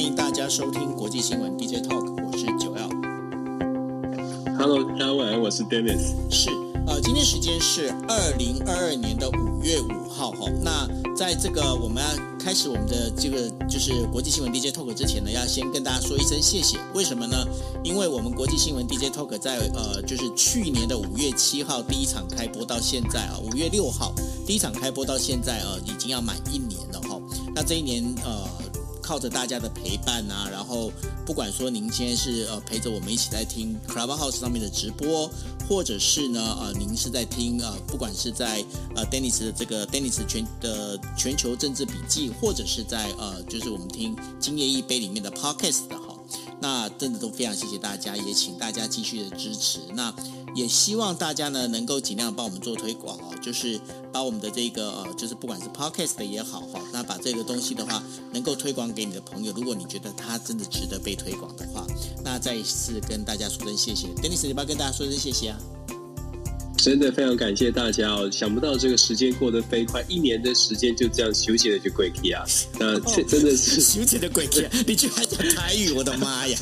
欢迎大家收听国际新闻 DJ Talk，我是九 L。Hello，大家晚安，我是 Dennis。是，呃，今天时间是二零二二年的五月五号哈。那在这个我们要开始我们的这个就是国际新闻 DJ Talk 之前呢，要先跟大家说一声谢谢。为什么呢？因为我们国际新闻 DJ Talk 在呃就是去年的五月七号第一场开播到现在啊，五月六号第一场开播到现在呃已经要满一年了哈。那这一年呃。靠着大家的陪伴啊，然后不管说您今天是呃陪着我们一起在听 Clubhouse 上面的直播，或者是呢呃您是在听呃不管是在呃 Dennis 的这个 Dennis 全的全球政治笔记，或者是在呃就是我们听今夜一杯里面的 Podcast 的哈，那真的都非常谢谢大家，也请大家继续的支持。那也希望大家呢能够尽量帮我们做推广哦，就是把我们的这个呃，就是不管是 Podcast 的也好哈，那把这个东西的话能够推广给你的朋友。如果你觉得它真的值得被推广的话，那再一次跟大家说声谢谢。Dennis，你不要跟大家说声谢谢啊。真的非常感谢大家哦！想不到这个时间过得飞快，一年的时间就这样休息了就鬼气啊！那这真的是 休息的鬼气，你居然讲台语，我的妈呀！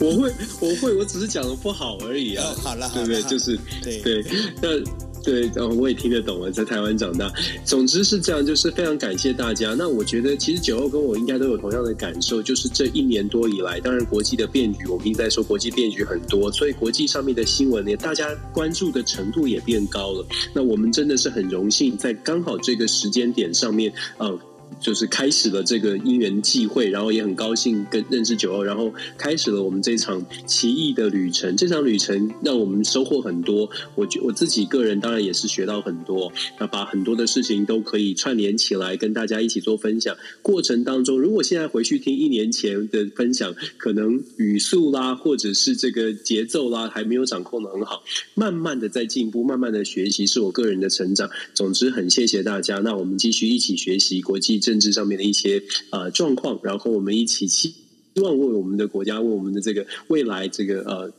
我会，我会，我只是讲的不好而已啊！哦、好了，对不对？就是对对，那。对，然后我也听得懂了，在台湾长大。总之是这样，就是非常感谢大家。那我觉得，其实九欧跟我应该都有同样的感受，就是这一年多以来，当然国际的变局，我们一直在说国际变局很多，所以国际上面的新闻呢，大家关注的程度也变高了。那我们真的是很荣幸，在刚好这个时间点上面，呃。就是开始了这个因缘际会，然后也很高兴跟认识九欧，然后开始了我们这场奇异的旅程。这场旅程让我们收获很多，我觉我自己个人当然也是学到很多。那把很多的事情都可以串联起来，跟大家一起做分享。过程当中，如果现在回去听一年前的分享，可能语速啦，或者是这个节奏啦，还没有掌控的很好。慢慢的在进步，慢慢的学习，是我个人的成长。总之，很谢谢大家。那我们继续一起学习国际治上面的一些呃状况，然后我们一起希望为我们的国家，为我们的这个未来，这个呃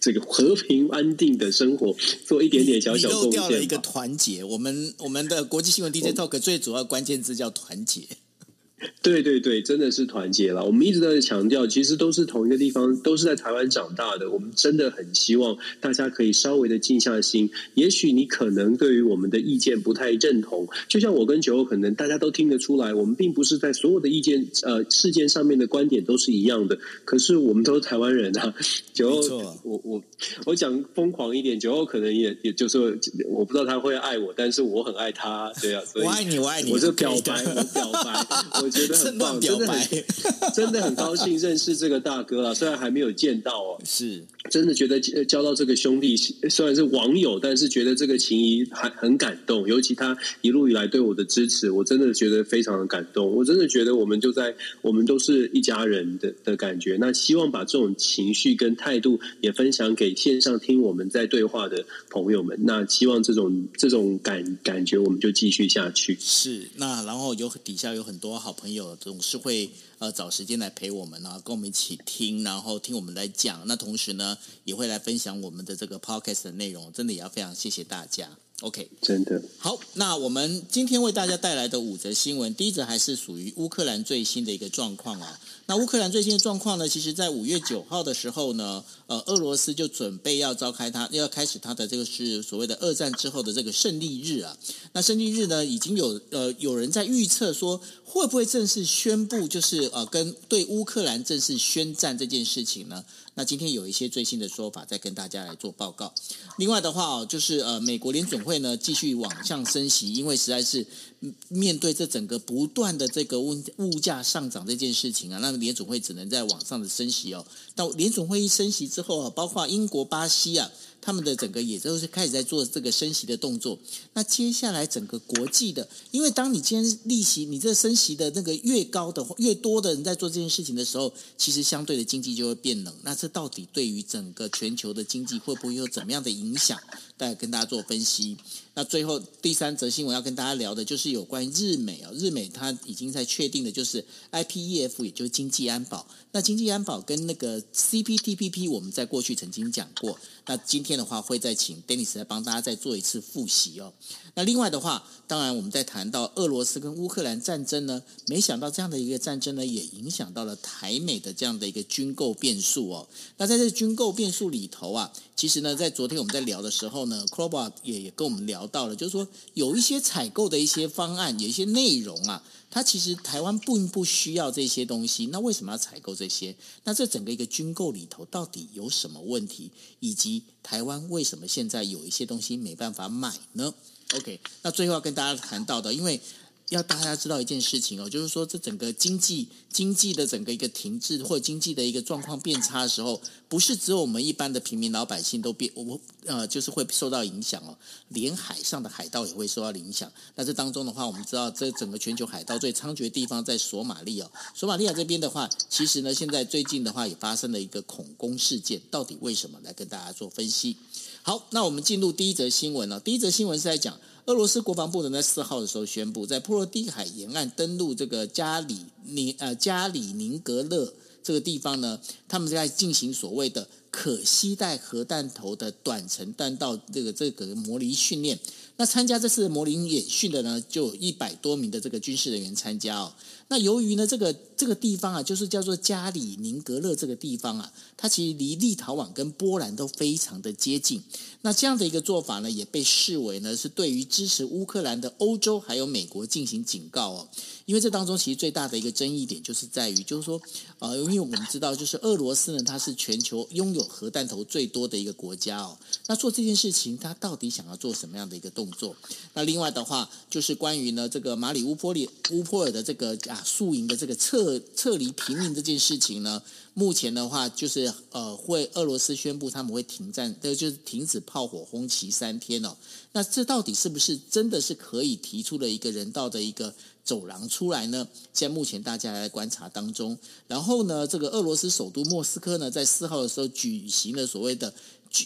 这个和平安定的生活做一点点小小贡献。漏掉了一个团结，我们我们的国际新闻 DJ Talk 最主要关键字叫团结。对对对，真的是团结了。我们一直在强调，其实都是同一个地方，都是在台湾长大的。我们真的很希望大家可以稍微的静下心。也许你可能对于我们的意见不太认同，就像我跟九欧，可能大家都听得出来，我们并不是在所有的意见呃事件上面的观点都是一样的。可是我们都是台湾人啊。九欧，我我我讲疯狂一点，九欧可能也也就是我不知道他会爱我，但是我很爱他，对啊。所以我爱你，我爱你，我就表白，我表白，我。觉得很棒，真的很真的很高兴认识这个大哥啊！虽然还没有见到哦，是真的觉得交到这个兄弟，虽然是网友，但是觉得这个情谊还很感动。尤其他一路以来对我的支持，我真的觉得非常的感动。我真的觉得我们就在我们都是一家人的的感觉。那希望把这种情绪跟态度也分享给线上听我们在对话的朋友们。那希望这种这种感感觉，我们就继续下去。是那然后有底下有很多好朋友。朋友总是会呃找时间来陪我们啊，跟我们一起听，然后听我们来讲。那同时呢，也会来分享我们的这个 podcast 的内容。真的也要非常谢谢大家。OK，真的好。那我们今天为大家带来的五则新闻，第一则还是属于乌克兰最新的一个状况啊。那乌克兰最新的状况呢，其实在五月九号的时候呢，呃，俄罗斯就准备要召开它，要开始它的这个是所谓的二战之后的这个胜利日啊。那胜利日呢，已经有呃有人在预测说，会不会正式宣布，就是呃跟对乌克兰正式宣战这件事情呢？那今天有一些最新的说法，再跟大家来做报告。另外的话哦，就是呃，美国联准会呢继续往上升息，因为实在是面对这整个不断的这个物物价上涨这件事情啊，那联准会只能在往上的升息哦。到联准会一升息之后啊，包括英国、巴西啊。他们的整个也都是开始在做这个升息的动作。那接下来整个国际的，因为当你今天利息你这升息的那个越高的越多的人在做这件事情的时候，其实相对的经济就会变冷。那这到底对于整个全球的经济会不会有怎么样的影响？再跟大家做分析。那最后第三则新闻要跟大家聊的就是有关于日美啊，日美它已经在确定的就是 IPEF，也就是经济安保。那经济安保跟那个 CPTPP，我们在过去曾经讲过。那今天的话会再请 Dennis 来帮大家再做一次复习哦。那另外的话，当然我们在谈到俄罗斯跟乌克兰战争呢，没想到这样的一个战争呢，也影响到了台美的这样的一个军购变数哦。那在这军购变数里头啊，其实呢，在昨天我们在聊的时候呢，Crowbar 也也跟我们聊到了，就是说有一些采购的一些方案，有一些内容啊，它其实台湾并不需要这些东西，那为什么要采购这些？那这整个一个军购里头到底有什么问题？以及台湾为什么现在有一些东西没办法买呢？OK，那最后要跟大家谈到的，因为要大家知道一件事情哦，就是说这整个经济经济的整个一个停滞或者经济的一个状况变差的时候，不是只有我们一般的平民老百姓都变，我呃就是会受到影响哦，连海上的海盗也会受到影响。那这当中的话，我们知道这整个全球海盗最猖獗的地方在索马利亚哦，索马利亚这边的话，其实呢现在最近的话也发生了一个恐攻事件，到底为什么？来跟大家做分析。好，那我们进入第一则新闻了。第一则新闻是在讲俄罗斯国防部呢在四号的时候宣布，在波罗的海沿岸登陆这个加里宁呃加里宁格勒这个地方呢，他们在进行所谓的可携带核弹头的短程弹道这个这个模拟训练。那参加这次模拟演训的呢，就有一百多名的这个军事人员参加哦。那由于呢，这个这个地方啊，就是叫做加里宁格勒这个地方啊，它其实离立陶宛跟波兰都非常的接近。那这样的一个做法呢，也被视为呢是对于支持乌克兰的欧洲还有美国进行警告哦。因为这当中其实最大的一个争议点就是在于，就是说，呃，因为我们知道，就是俄罗斯呢，它是全球拥有核弹头最多的一个国家哦。那做这件事情，他到底想要做什么样的一个动作？那另外的话，就是关于呢这个马里乌波里乌波尔的这个啊宿营的这个撤撤离平民这件事情呢，目前的话就是呃会俄罗斯宣布他们会停战，这就是停止炮火轰击三天哦。那这到底是不是真的是可以提出了一个人道的一个？走廊出来呢？现在目前大家还在观察当中。然后呢，这个俄罗斯首都莫斯科呢，在四号的时候举行了所谓的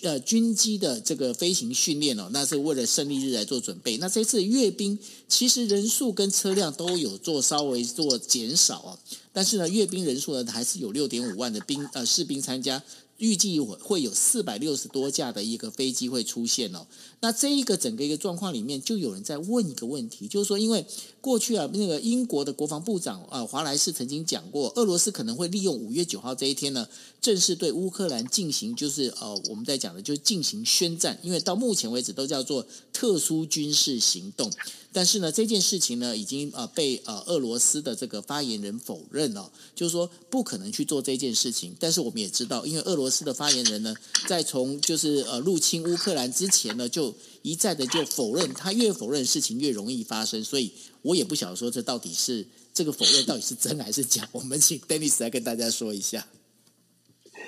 呃军机的这个飞行训练哦，那是为了胜利日来做准备。那这次阅兵其实人数跟车辆都有做稍微做减少哦，但是呢，阅兵人数呢还是有六点五万的兵呃士兵参加。预计会有四百六十多架的一个飞机会出现哦。那这一个整个一个状况里面，就有人在问一个问题，就是说，因为过去啊，那个英国的国防部长啊华莱士曾经讲过，俄罗斯可能会利用五月九号这一天呢，正式对乌克兰进行，就是呃，我们在讲的，就是进行宣战，因为到目前为止都叫做特殊军事行动。但是呢，这件事情呢，已经呃被呃俄罗斯的这个发言人否认了，就是说不可能去做这件事情。但是我们也知道，因为俄罗斯的发言人呢，在从就是呃入侵乌克兰之前呢，就一再的就否认，他越否认事情越容易发生。所以我也不想说这到底是这个否认到底是真还是假。我们请 Dennis 来跟大家说一下。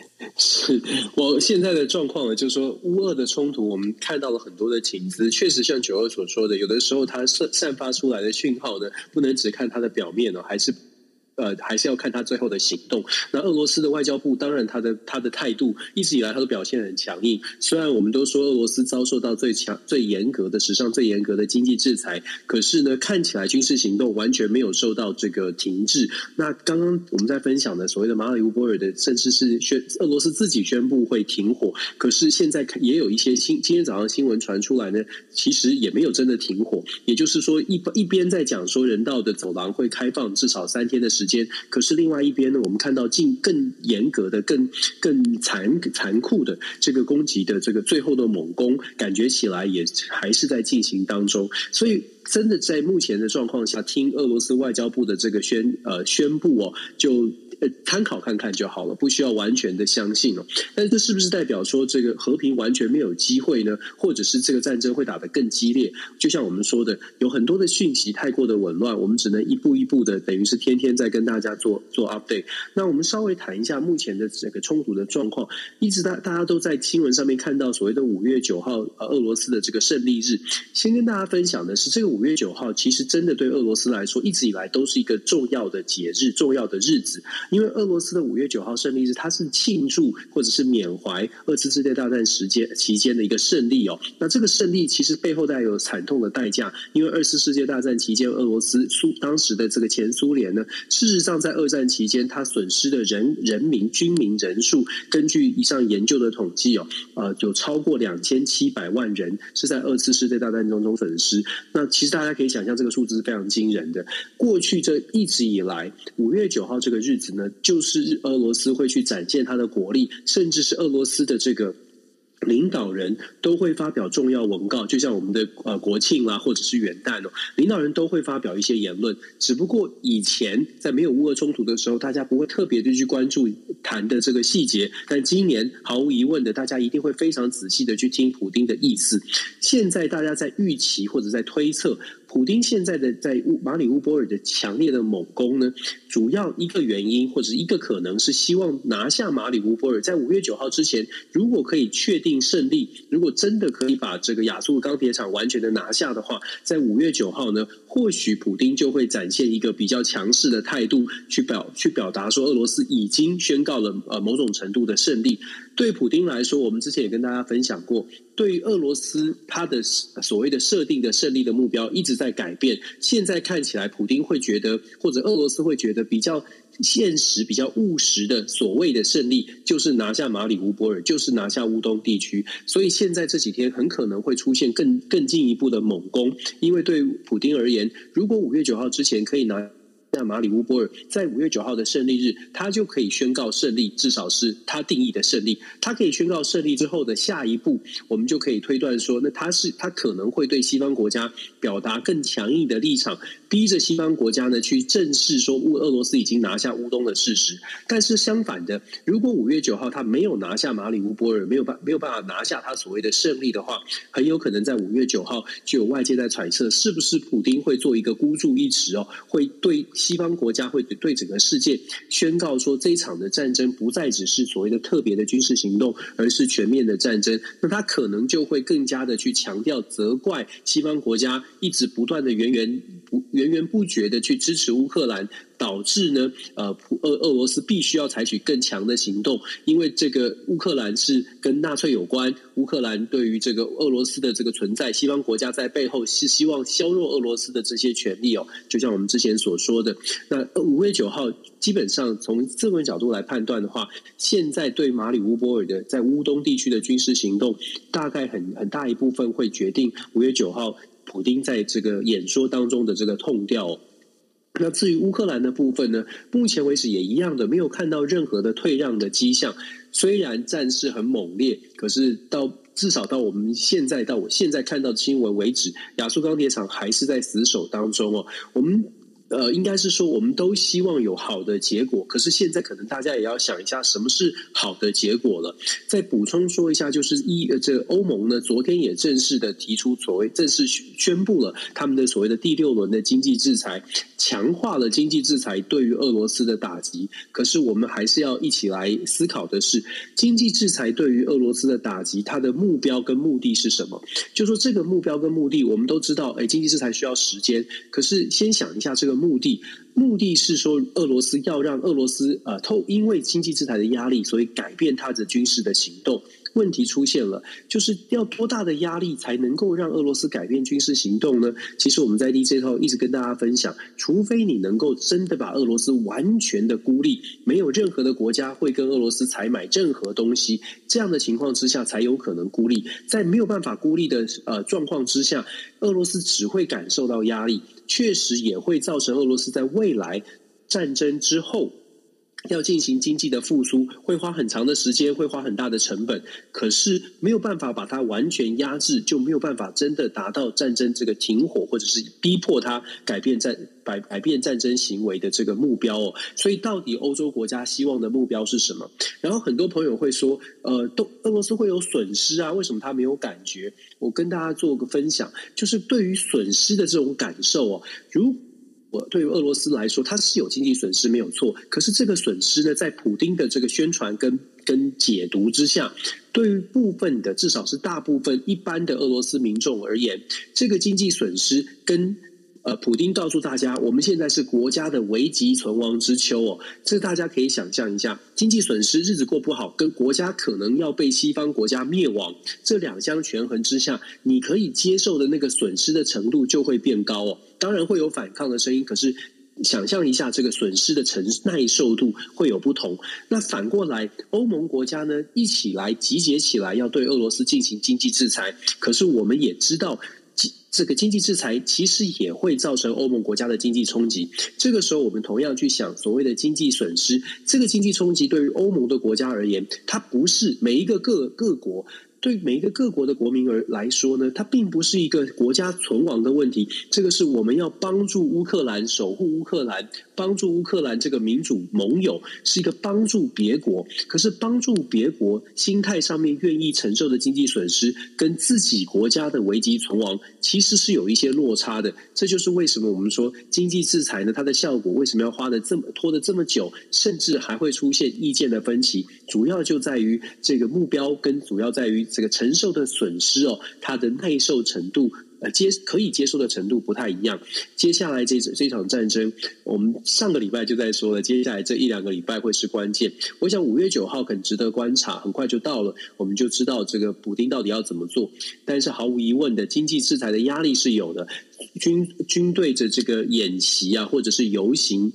是我现在的状况呢，就是说乌俄的冲突，我们看到了很多的情资，确实像九二所说的，有的时候它散散发出来的讯号呢，不能只看它的表面哦，还是。呃，还是要看他最后的行动。那俄罗斯的外交部，当然他的他的态度一直以来他都表现很强硬。虽然我们都说俄罗斯遭受到最强、最严格的史上最严格的经济制裁，可是呢，看起来军事行动完全没有受到这个停滞。那刚刚我们在分享的所谓的马里乌波尔的，甚至是宣俄罗斯自己宣布会停火，可是现在也有一些新今天早上新闻传出来呢，其实也没有真的停火。也就是说，一一边在讲说人道的走廊会开放至少三天的时间间。可是另外一边呢，我们看到更更严格的、更更残残酷的这个攻击的这个最后的猛攻，感觉起来也还是在进行当中。所以，真的在目前的状况下，听俄罗斯外交部的这个宣呃宣布哦，就。呃，参考看看就好了，不需要完全的相信哦。但是这是不是代表说这个和平完全没有机会呢？或者是这个战争会打得更激烈？就像我们说的，有很多的讯息太过的紊乱，我们只能一步一步的，等于是天天在跟大家做做 update。那我们稍微谈一下目前的这个冲突的状况。一直大大家都在新闻上面看到所谓的五月九号呃俄罗斯的这个胜利日。先跟大家分享的是，这个五月九号其实真的对俄罗斯来说，一直以来都是一个重要的节日、重要的日子。因为俄罗斯的五月九号胜利日，它是庆祝或者是缅怀二次世界大战时间期间的一个胜利哦。那这个胜利其实背后带有惨痛的代价，因为二次世界大战期间，俄罗斯苏当时的这个前苏联呢，事实上在二战期间，它损失的人人民军民人数，根据以上研究的统计哦，呃，有超过两千七百万人是在二次世界大战当中损失。那其实大家可以想象，这个数字是非常惊人的。过去这一直以来，五月九号这个日子呢，就是俄罗斯会去展现它的国力，甚至是俄罗斯的这个。领导人都会发表重要文告，就像我们的呃国庆啦，或者是元旦哦，领导人都会发表一些言论。只不过以前在没有乌俄冲突的时候，大家不会特别的去关注谈的这个细节。但今年毫无疑问的，大家一定会非常仔细的去听普丁的意思。现在大家在预期或者在推测。普丁现在的在乌马里乌波尔的强烈的猛攻呢，主要一个原因或者一个可能是希望拿下马里乌波尔，在五月九号之前，如果可以确定胜利，如果真的可以把这个亚速钢铁厂完全的拿下的话，在五月九号呢，或许普丁就会展现一个比较强势的态度，去表去表达说俄罗斯已经宣告了呃某种程度的胜利。对普丁来说，我们之前也跟大家分享过，对于俄罗斯他的所谓的设定的胜利的目标一直在改变。现在看起来，普丁会觉得，或者俄罗斯会觉得比较现实、比较务实的所谓的胜利，就是拿下马里乌波尔，就是拿下乌东地区。所以现在这几天很可能会出现更更进一步的猛攻，因为对普丁而言，如果五月九号之前可以拿。那马里乌波尔在五月九号的胜利日，他就可以宣告胜利，至少是他定义的胜利。他可以宣告胜利之后的下一步，我们就可以推断说，那他是他可能会对西方国家表达更强硬的立场，逼着西方国家呢去正视说乌俄罗斯已经拿下乌东的事实。但是相反的，如果五月九号他没有拿下马里乌波尔，没有办没有办法拿下他所谓的胜利的话，很有可能在五月九号就有外界在揣测，是不是普丁会做一个孤注一掷哦，会对。西方国家会对整个世界宣告说，这一场的战争不再只是所谓的特别的军事行动，而是全面的战争。那他可能就会更加的去强调、责怪西方国家一直不断的源源不源源不绝的去支持乌克兰。导致呢，呃，普俄俄罗斯必须要采取更强的行动，因为这个乌克兰是跟纳粹有关，乌克兰对于这个俄罗斯的这个存在，西方国家在背后是希望削弱俄罗斯的这些权利哦。就像我们之前所说的，那五月九号，基本上从这个角度来判断的话，现在对马里乌波尔的在乌东地区的军事行动，大概很很大一部分会决定五月九号普丁在这个演说当中的这个痛调。那至于乌克兰的部分呢？目前为止也一样的，没有看到任何的退让的迹象。虽然战事很猛烈，可是到至少到我们现在到我现在看到的新闻为止，亚速钢铁厂还是在死守当中哦。我们。呃，应该是说，我们都希望有好的结果。可是现在可能大家也要想一下，什么是好的结果了。再补充说一下，就是一呃，这欧盟呢，昨天也正式的提出所谓正式宣布了他们的所谓的第六轮的经济制裁，强化了经济制裁对于俄罗斯的打击。可是我们还是要一起来思考的是，经济制裁对于俄罗斯的打击，它的目标跟目的是什么？就说这个目标跟目的，我们都知道，哎，经济制裁需要时间。可是先想一下这个。目的目的是说，俄罗斯要让俄罗斯呃透因为经济制裁的压力，所以改变它的军事的行动。问题出现了，就是要多大的压力才能够让俄罗斯改变军事行动呢？其实我们在 DJ 套一直跟大家分享，除非你能够真的把俄罗斯完全的孤立，没有任何的国家会跟俄罗斯采买任何东西，这样的情况之下才有可能孤立。在没有办法孤立的呃状况之下，俄罗斯只会感受到压力，确实也会造成俄罗斯在未来战争之后。要进行经济的复苏，会花很长的时间，会花很大的成本。可是没有办法把它完全压制，就没有办法真的达到战争这个停火，或者是逼迫它改变战改改变战争行为的这个目标哦。所以，到底欧洲国家希望的目标是什么？然后很多朋友会说，呃，都俄罗斯会有损失啊？为什么他没有感觉？我跟大家做个分享，就是对于损失的这种感受哦，如。我对于俄罗斯来说，它是有经济损失没有错，可是这个损失呢，在普丁的这个宣传跟跟解读之下，对于部分的，至少是大部分一般的俄罗斯民众而言，这个经济损失跟。呃，普丁告诉大家，我们现在是国家的危急存亡之秋哦，这大家可以想象一下，经济损失、日子过不好，跟国家可能要被西方国家灭亡，这两相权衡之下，你可以接受的那个损失的程度就会变高哦。当然会有反抗的声音，可是想象一下，这个损失的承耐受度会有不同。那反过来，欧盟国家呢，一起来集结起来，要对俄罗斯进行经济制裁。可是我们也知道。这个经济制裁其实也会造成欧盟国家的经济冲击。这个时候，我们同样去想所谓的经济损失，这个经济冲击对于欧盟的国家而言，它不是每一个各各国。对每一个各国的国民而来说呢，它并不是一个国家存亡的问题。这个是我们要帮助乌克兰，守护乌克兰，帮助乌克兰这个民主盟友，是一个帮助别国。可是帮助别国，心态上面愿意承受的经济损失，跟自己国家的危机存亡，其实是有一些落差的。这就是为什么我们说经济制裁呢，它的效果为什么要花的这么拖的这么久，甚至还会出现意见的分歧。主要就在于这个目标，跟主要在于。这个承受的损失哦，它的耐受程度呃接可以接受的程度不太一样。接下来这这场战争，我们上个礼拜就在说了，接下来这一两个礼拜会是关键。我想五月九号很值得观察，很快就到了，我们就知道这个补丁到底要怎么做。但是毫无疑问的，经济制裁的压力是有的。军军队的这个演习啊，或者是游行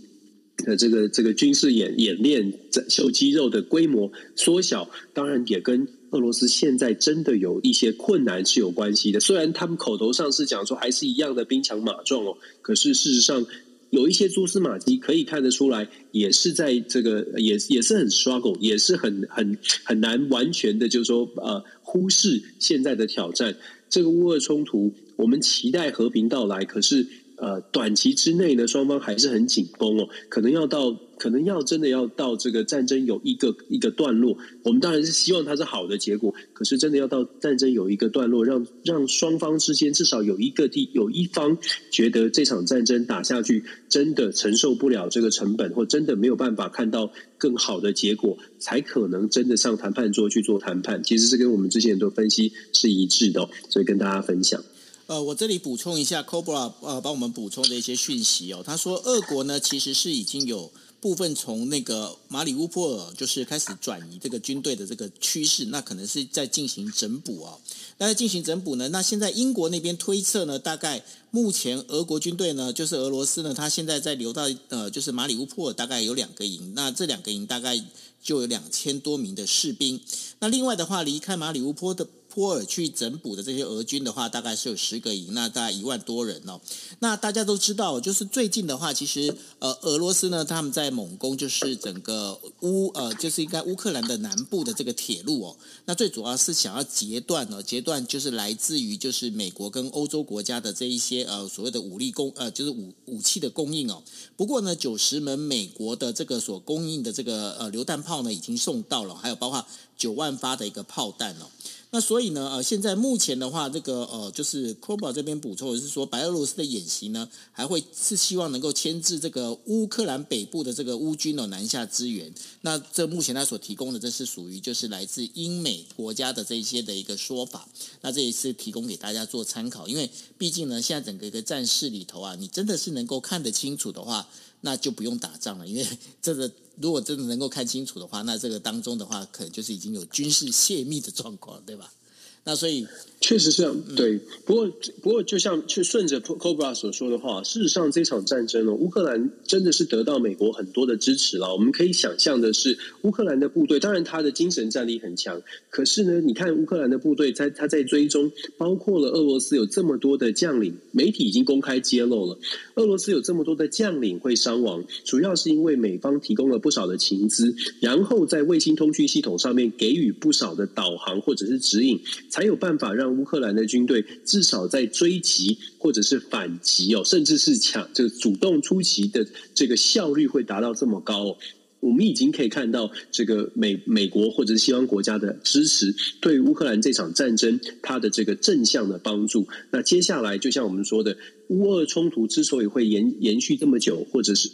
的这个这个军事演演练、秀肌肉的规模缩小，当然也跟。俄罗斯现在真的有一些困难是有关系的，虽然他们口头上是讲说还是一样的兵强马壮哦，可是事实上有一些蛛丝马迹可以看得出来，也是在这个也也是很 struggle，也是很很很难完全的，就是说呃忽视现在的挑战。这个乌俄冲突，我们期待和平到来，可是。呃，短期之内呢，双方还是很紧绷哦，可能要到，可能要真的要到这个战争有一个一个段落，我们当然是希望它是好的结果，可是真的要到战争有一个段落，让让双方之间至少有一个地有一方觉得这场战争打下去真的承受不了这个成本，或真的没有办法看到更好的结果，才可能真的上谈判桌去做谈判。其实是跟我们之前的分析是一致的，所以跟大家分享。呃，我这里补充一下，Cobra 呃帮我们补充的一些讯息哦。他说，俄国呢其实是已经有部分从那个马里乌波尔就是开始转移这个军队的这个趋势，那可能是在进行整补哦。那在进行整补呢，那现在英国那边推测呢，大概目前俄国军队呢，就是俄罗斯呢，他现在在留到呃就是马里乌波尔大概有两个营，那这两个营大概就有两千多名的士兵。那另外的话，离开马里乌波的。波尔去整补的这些俄军的话，大概是有十个营，那大概一万多人哦。那大家都知道，就是最近的话，其实呃，俄罗斯呢，他们在猛攻，就是整个乌呃，就是应该乌克兰的南部的这个铁路哦。那最主要是想要截断哦，截断就是来自于就是美国跟欧洲国家的这一些呃所谓的武力供呃，就是武武器的供应哦。不过呢，九十门美国的这个所供应的这个呃榴弹炮呢，已经送到了，还有包括九万发的一个炮弹哦。那所以呢，呃，现在目前的话，这个呃，就是 c o b a 这边补充的是说，白俄罗斯的演习呢，还会是希望能够牵制这个乌克兰北部的这个乌军哦南下支援。那这目前他所提供的，这是属于就是来自英美国家的这一些的一个说法。那这一次提供给大家做参考，因为毕竟呢，现在整个一个战事里头啊，你真的是能够看得清楚的话，那就不用打仗了，因为 这个。如果真的能够看清楚的话，那这个当中的话，可能就是已经有军事泄密的状况，对吧？那所以。确实是这样，对。不过，不过，就像去顺着 Cobra 所说的话，事实上这场战争呢，乌克兰真的是得到美国很多的支持了。我们可以想象的是，乌克兰的部队，当然他的精神战力很强，可是呢，你看乌克兰的部队在他在追踪，包括了俄罗斯有这么多的将领，媒体已经公开揭露了，俄罗斯有这么多的将领会伤亡，主要是因为美方提供了不少的情资，然后在卫星通讯系统上面给予不少的导航或者是指引，才有办法让。乌克兰的军队至少在追击或者是反击哦，甚至是抢这个主动出击的这个效率会达到这么高哦。我们已经可以看到这个美美国或者是西方国家的支持，对乌克兰这场战争它的这个正向的帮助。那接下来，就像我们说的，乌俄冲突之所以会延延续这么久，或者是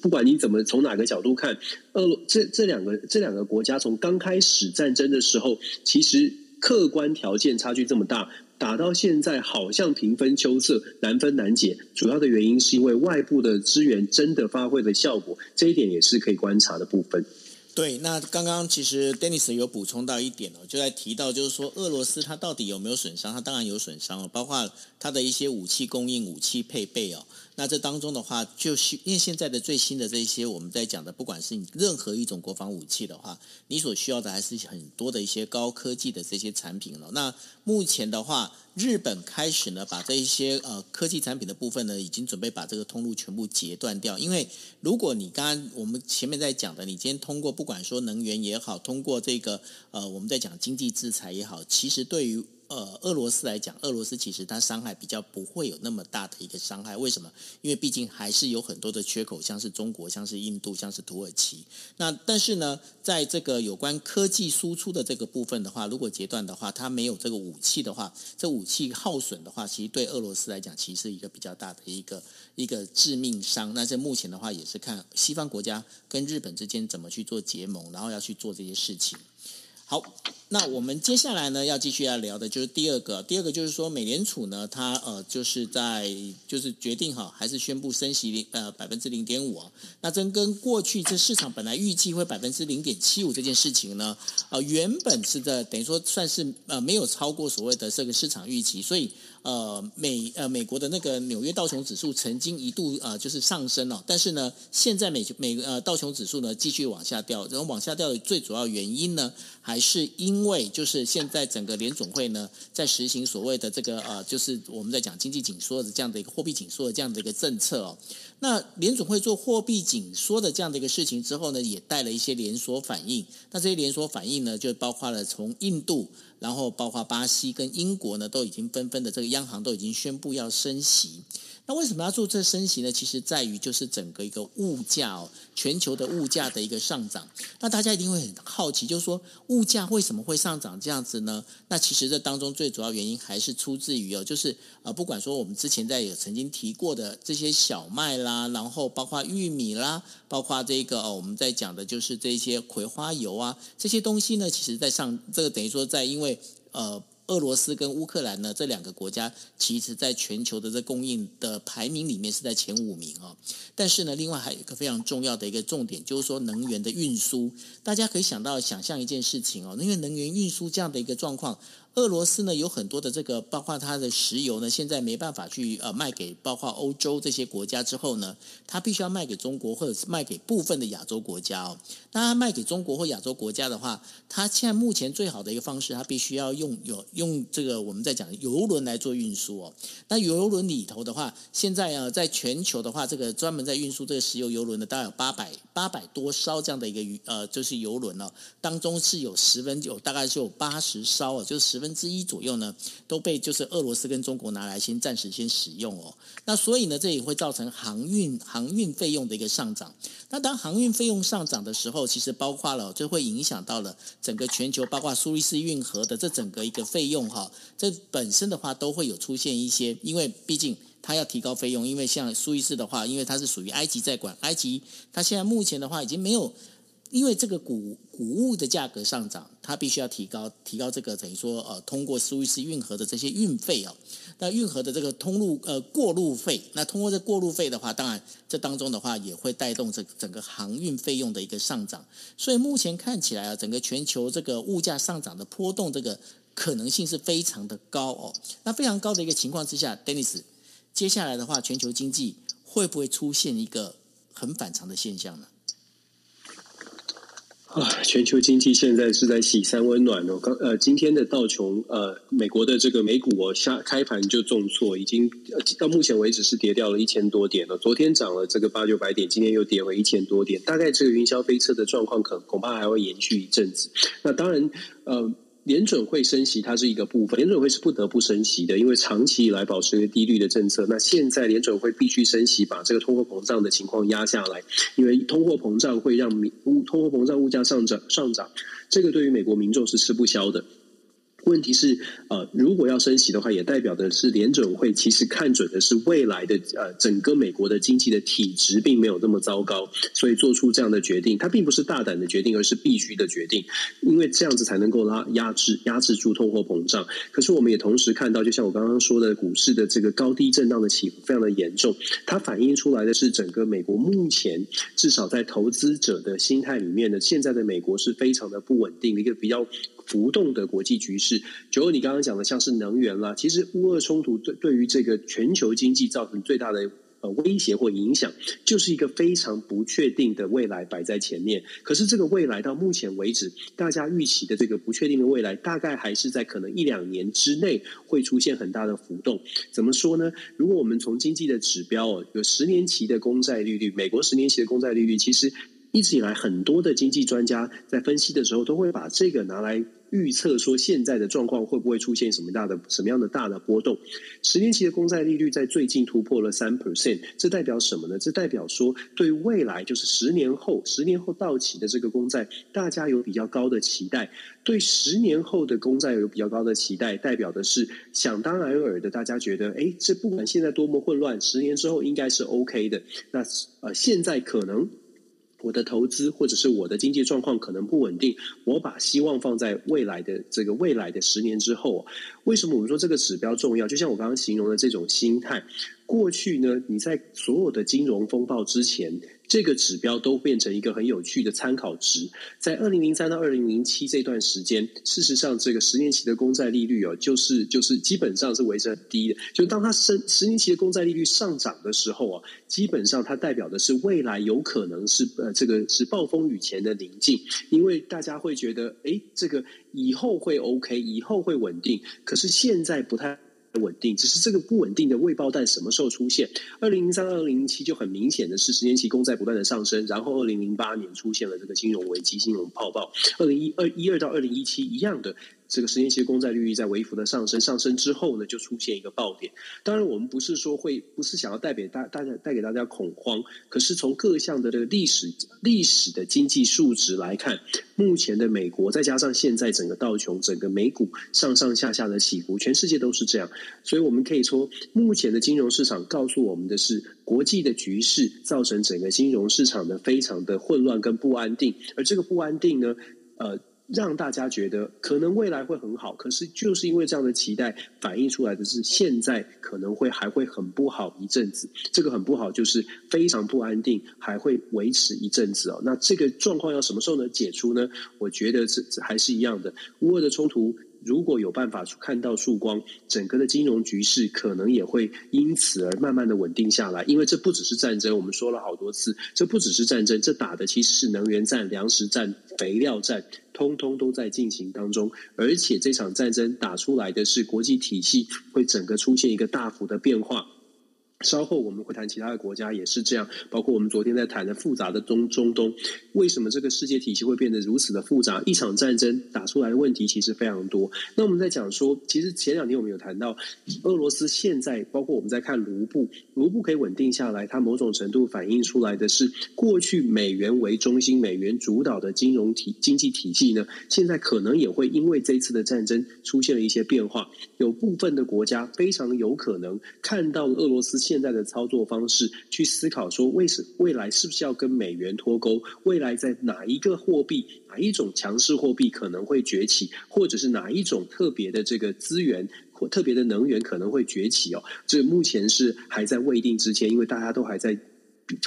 不管你怎么从哪个角度看，俄罗这这两个这两个国家从刚开始战争的时候，其实客观条件差距这么大。打到现在好像平分秋色，难分难解。主要的原因是因为外部的资源真的发挥了效果，这一点也是可以观察的部分。对，那刚刚其实 Dennis 有补充到一点哦，就在提到就是说俄罗斯它到底有没有损伤？它当然有损伤哦，包括它的一些武器供应、武器配备哦。那这当中的话，就是因为现在的最新的这些我们在讲的，不管是你任何一种国防武器的话，你所需要的还是很多的一些高科技的这些产品了。那目前的话，日本开始呢，把这一些呃科技产品的部分呢，已经准备把这个通路全部截断掉。因为如果你刚刚我们前面在讲的，你今天通过不管说能源也好，通过这个呃我们在讲经济制裁也好，其实对于呃，俄罗斯来讲，俄罗斯其实它伤害比较不会有那么大的一个伤害。为什么？因为毕竟还是有很多的缺口，像是中国、像是印度、像是土耳其。那但是呢，在这个有关科技输出的这个部分的话，如果截断的话，它没有这个武器的话，这武器耗损的话，其实对俄罗斯来讲，其实是一个比较大的一个一个致命伤。那这目前的话，也是看西方国家跟日本之间怎么去做结盟，然后要去做这些事情。好，那我们接下来呢，要继续要聊的就是第二个，第二个就是说美联储呢，它呃就是在就是决定哈，还是宣布升息零呃百分之零点五啊。那这跟过去这市场本来预计会百分之零点七五这件事情呢，呃原本是在等于说算是呃没有超过所谓的这个市场预期，所以。呃，美呃美国的那个纽约道琼指数曾经一度呃就是上升了，但是呢，现在美美呃道琼指数呢继续往下掉，然后往下掉的最主要原因呢，还是因为就是现在整个联总会呢在实行所谓的这个呃就是我们在讲经济紧缩的这样的一个货币紧缩的这样的一个政策哦。那联总会做货币紧缩的这样的一个事情之后呢，也带了一些连锁反应。那这些连锁反应呢，就包括了从印度，然后包括巴西跟英国呢，都已经纷纷的这个央行都已经宣布要升息。那为什么要做这升息呢？其实在于就是整个一个物价哦，全球的物价的一个上涨。那大家一定会很好奇，就是说物价为什么会上涨这样子呢？那其实这当中最主要原因还是出自于哦，就是呃，不管说我们之前在有曾经提过的这些小麦啦，然后包括玉米啦，包括这个哦，我们在讲的就是这些葵花油啊，这些东西呢，其实在上这个等于说在因为呃。俄罗斯跟乌克兰呢，这两个国家其实在全球的这供应的排名里面是在前五名啊。但是呢，另外还有一个非常重要的一个重点，就是说能源的运输。大家可以想到想象一件事情哦，因为能源运输这样的一个状况。俄罗斯呢，有很多的这个，包括它的石油呢，现在没办法去呃卖给包括欧洲这些国家之后呢，它必须要卖给中国或者是卖给部分的亚洲国家哦。那它卖给中国或亚洲国家的话，它现在目前最好的一个方式，它必须要用有用这个我们在讲油轮来做运输哦。那油轮里头的话，现在啊，在全球的话，这个专门在运输这个石油油轮的大概有八百八百多艘这样的一个呃，就是油轮哦，当中是有十分有大概是有八十艘啊，就是十。分之一左右呢，都被就是俄罗斯跟中国拿来先暂时先使用哦。那所以呢，这也会造成航运航运费用的一个上涨。那当航运费用上涨的时候，其实包括了就会影响到了整个全球，包括苏伊士运河的这整个一个费用哈。这本身的话都会有出现一些，因为毕竟它要提高费用，因为像苏伊士的话，因为它是属于埃及在管，埃及它现在目前的话已经没有。因为这个谷谷物的价格上涨，它必须要提高提高这个等于说呃通过苏伊士运河的这些运费哦，那运河的这个通路呃过路费，那通过这过路费的话，当然这当中的话也会带动这整个航运费用的一个上涨，所以目前看起来啊，整个全球这个物价上涨的波动，这个可能性是非常的高哦。那非常高的一个情况之下，Dennis，接下来的话，全球经济会不会出现一个很反常的现象呢？啊，全球经济现在是在洗三温暖哦。刚呃，今天的道琼呃，美国的这个美股哦，下开盘就重挫，已经到目前为止是跌掉了一千多点了。昨天涨了这个八九百点，今天又跌回一千多点。大概这个云霄飞车的状况，可恐怕还会延续一阵子。那当然，呃。联准会升息，它是一个部分。联准会是不得不升息的，因为长期以来保持一个低率的政策。那现在联准会必须升息，把这个通货膨胀的情况压下来，因为通货膨胀会让民物通货膨胀物价上涨上涨，这个对于美国民众是吃不消的。问题是，呃，如果要升息的话，也代表的是联准会其实看准的是未来的呃整个美国的经济的体质并没有那么糟糕，所以做出这样的决定，它并不是大胆的决定，而是必须的决定，因为这样子才能够拉压制压制住通货膨胀。可是我们也同时看到，就像我刚刚说的，股市的这个高低震荡的起伏非常的严重，它反映出来的是整个美国目前至少在投资者的心态里面呢，现在的美国是非常的不稳定的一个比较。浮动的国际局势，就如你刚刚讲的，像是能源啦，其实乌俄冲突对对于这个全球经济造成最大的呃威胁或影响，就是一个非常不确定的未来摆在前面。可是这个未来到目前为止，大家预期的这个不确定的未来，大概还是在可能一两年之内会出现很大的浮动。怎么说呢？如果我们从经济的指标哦，有十年期的公债利率，美国十年期的公债利率，其实一直以来很多的经济专家在分析的时候，都会把这个拿来。预测说现在的状况会不会出现什么大的、什么样的大的波动？十年期的公债利率在最近突破了三 percent，这代表什么呢？这代表说对未来就是十年后、十年后到期的这个公债，大家有比较高的期待。对十年后的公债有比较高的期待，代表的是想当然尔的，大家觉得，哎，这不管现在多么混乱，十年之后应该是 OK 的。那呃，现在可能。我的投资或者是我的经济状况可能不稳定，我把希望放在未来的这个未来的十年之后。为什么我们说这个指标重要？就像我刚刚形容的这种心态，过去呢，你在所有的金融风暴之前。这个指标都变成一个很有趣的参考值。在二零零三到二零零七这段时间，事实上，这个十年期的公债利率哦，就是就是基本上是维持很低的。就当它升十年期的公债利率上涨的时候啊，基本上它代表的是未来有可能是呃这个是暴风雨前的宁静，因为大家会觉得，哎，这个以后会 OK，以后会稳定。可是现在不太。稳定，只是这个不稳定的未爆弹什么时候出现？二零零三、二零零七就很明显的是十年期公债不断的上升，然后二零零八年出现了这个金融危机、金融泡泡。二零一二一二到二零一七一样的。这个十年期公债利率在微幅的上升，上升之后呢，就出现一个爆点。当然，我们不是说会，不是想要带给大大家带给大家恐慌。可是从各项的这个历史历史的经济数值来看，目前的美国再加上现在整个道琼、整个美股上上下下的起伏，全世界都是这样。所以我们可以说，目前的金融市场告诉我们的是，国际的局势造成整个金融市场的非常的混乱跟不安定。而这个不安定呢，呃。让大家觉得可能未来会很好，可是就是因为这样的期待反映出来的是现在可能会还会很不好一阵子。这个很不好就是非常不安定，还会维持一阵子哦。那这个状况要什么时候能解除呢？我觉得这还是一样的，乌俄的冲突。如果有办法看到曙光，整个的金融局势可能也会因此而慢慢的稳定下来。因为这不只是战争，我们说了好多次，这不只是战争，这打的其实是能源战、粮食战、肥料战，通通都在进行当中。而且这场战争打出来的是国际体系会整个出现一个大幅的变化。稍后我们会谈其他的国家也是这样，包括我们昨天在谈的复杂的中中东，为什么这个世界体系会变得如此的复杂？一场战争打出来的问题其实非常多。那我们在讲说，其实前两天我们有谈到，俄罗斯现在包括我们在看卢布，卢布可以稳定下来，它某种程度反映出来的是，过去美元为中心、美元主导的金融体经济体系呢，现在可能也会因为这次的战争出现了一些变化，有部分的国家非常有可能看到俄罗斯。现在的操作方式去思考说，为什未来是不是要跟美元脱钩？未来在哪一个货币、哪一种强势货币可能会崛起，或者是哪一种特别的这个资源或特别的能源可能会崛起哦？这目前是还在未定之间，因为大家都还在。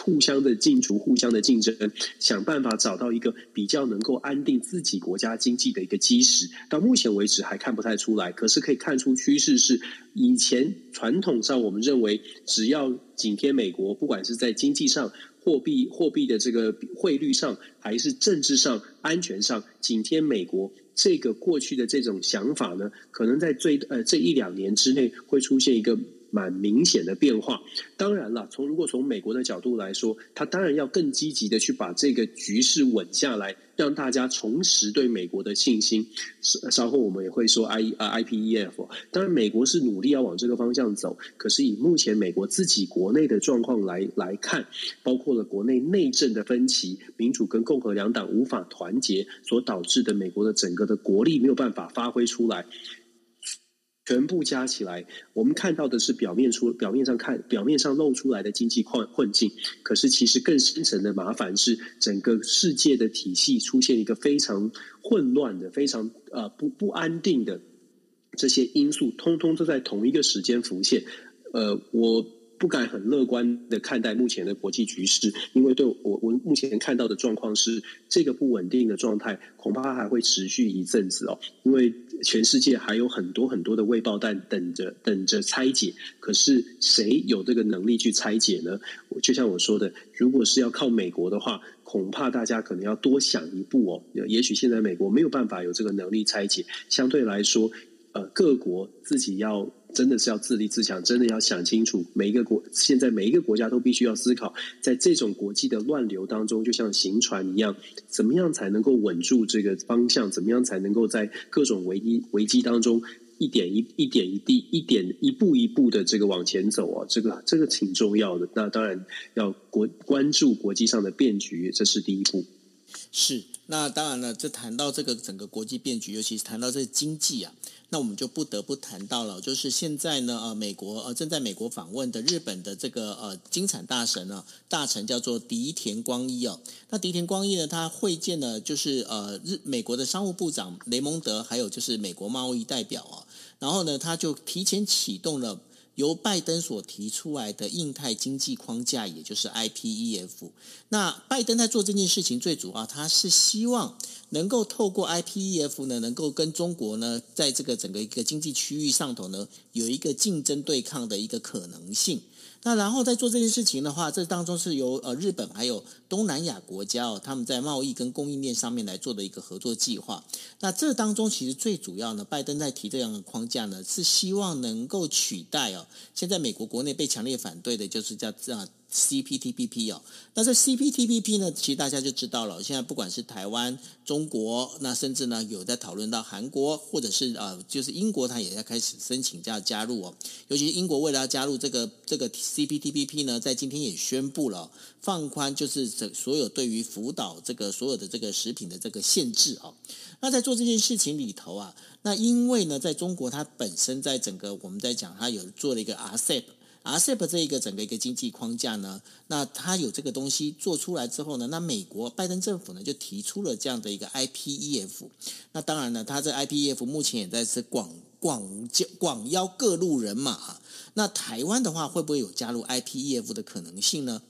互相的竞逐，互相的竞争，想办法找到一个比较能够安定自己国家经济的一个基石。到目前为止还看不太出来，可是可以看出趋势是，以前传统上我们认为只要紧贴美国，不管是在经济上、货币货币的这个汇率上，还是政治上、安全上紧贴美国，这个过去的这种想法呢，可能在最呃这一两年之内会出现一个。蛮明显的变化。当然了，从如果从美国的角度来说，他当然要更积极的去把这个局势稳下来，让大家重拾对美国的信心。稍后我们也会说 I 啊 IPEF，当然美国是努力要往这个方向走，可是以目前美国自己国内的状况来来看，包括了国内内政的分歧、民主跟共和两党无法团结所导致的美国的整个的国力没有办法发挥出来。全部加起来，我们看到的是表面出表面上看表面上露出来的经济困困境，可是其实更深层的麻烦是，整个世界的体系出现一个非常混乱的、非常呃不不安定的这些因素，通通都在同一个时间浮现。呃，我。不敢很乐观的看待目前的国际局势，因为对我我目前看到的状况是，这个不稳定的状态恐怕还会持续一阵子哦。因为全世界还有很多很多的未爆弹等着等着拆解，可是谁有这个能力去拆解呢？我就像我说的，如果是要靠美国的话，恐怕大家可能要多想一步哦。也许现在美国没有办法有这个能力拆解，相对来说，呃，各国自己要。真的是要自立自强，真的要想清楚，每一个国现在每一个国家都必须要思考，在这种国际的乱流当中，就像行船一样，怎么样才能够稳住这个方向？怎么样才能够在各种危机危机当中一点一一点一滴一点一步一步的这个往前走啊？这个这个挺重要的。那当然要国关注国际上的变局，这是第一步。是，那当然了，这谈到这个整个国际变局，尤其是谈到这经济啊。那我们就不得不谈到了，就是现在呢，呃，美国呃正在美国访问的日本的这个呃金产大神呢，大臣叫做狄田光一哦。那狄田光一呢，他会见了就是呃日美国的商务部长雷蒙德，还有就是美国贸易代表哦。然后呢，他就提前启动了。由拜登所提出来的印太经济框架，也就是 IPEF。那拜登在做这件事情，最主要他是希望能够透过 IPEF 呢，能够跟中国呢，在这个整个一个经济区域上头呢，有一个竞争对抗的一个可能性。那然后在做这件事情的话，这当中是由呃日本还有东南亚国家哦，他们在贸易跟供应链上面来做的一个合作计划。那这当中其实最主要呢，拜登在提这样的框架呢，是希望能够取代哦，现在美国国内被强烈反对的就是叫这样。CPTPP 哦，那这 CPTPP 呢，其实大家就知道了。现在不管是台湾、中国，那甚至呢有在讨论到韩国，或者是呃，就是英国，它也在开始申请要加入哦。尤其是英国为了要加入这个这个 CPTPP 呢，在今天也宣布了放宽，就是所有对于福岛这个所有的这个食品的这个限制哦。那在做这件事情里头啊，那因为呢，在中国它本身在整个我们在讲，它有做了一个 RCEP。RCEP 这一个整个一个经济框架呢，那它有这个东西做出来之后呢，那美国拜登政府呢就提出了这样的一个 IPEF。那当然呢，它这 IPEF 目前也在是广广广邀各路人马。那台湾的话，会不会有加入 IPEF 的可能性呢？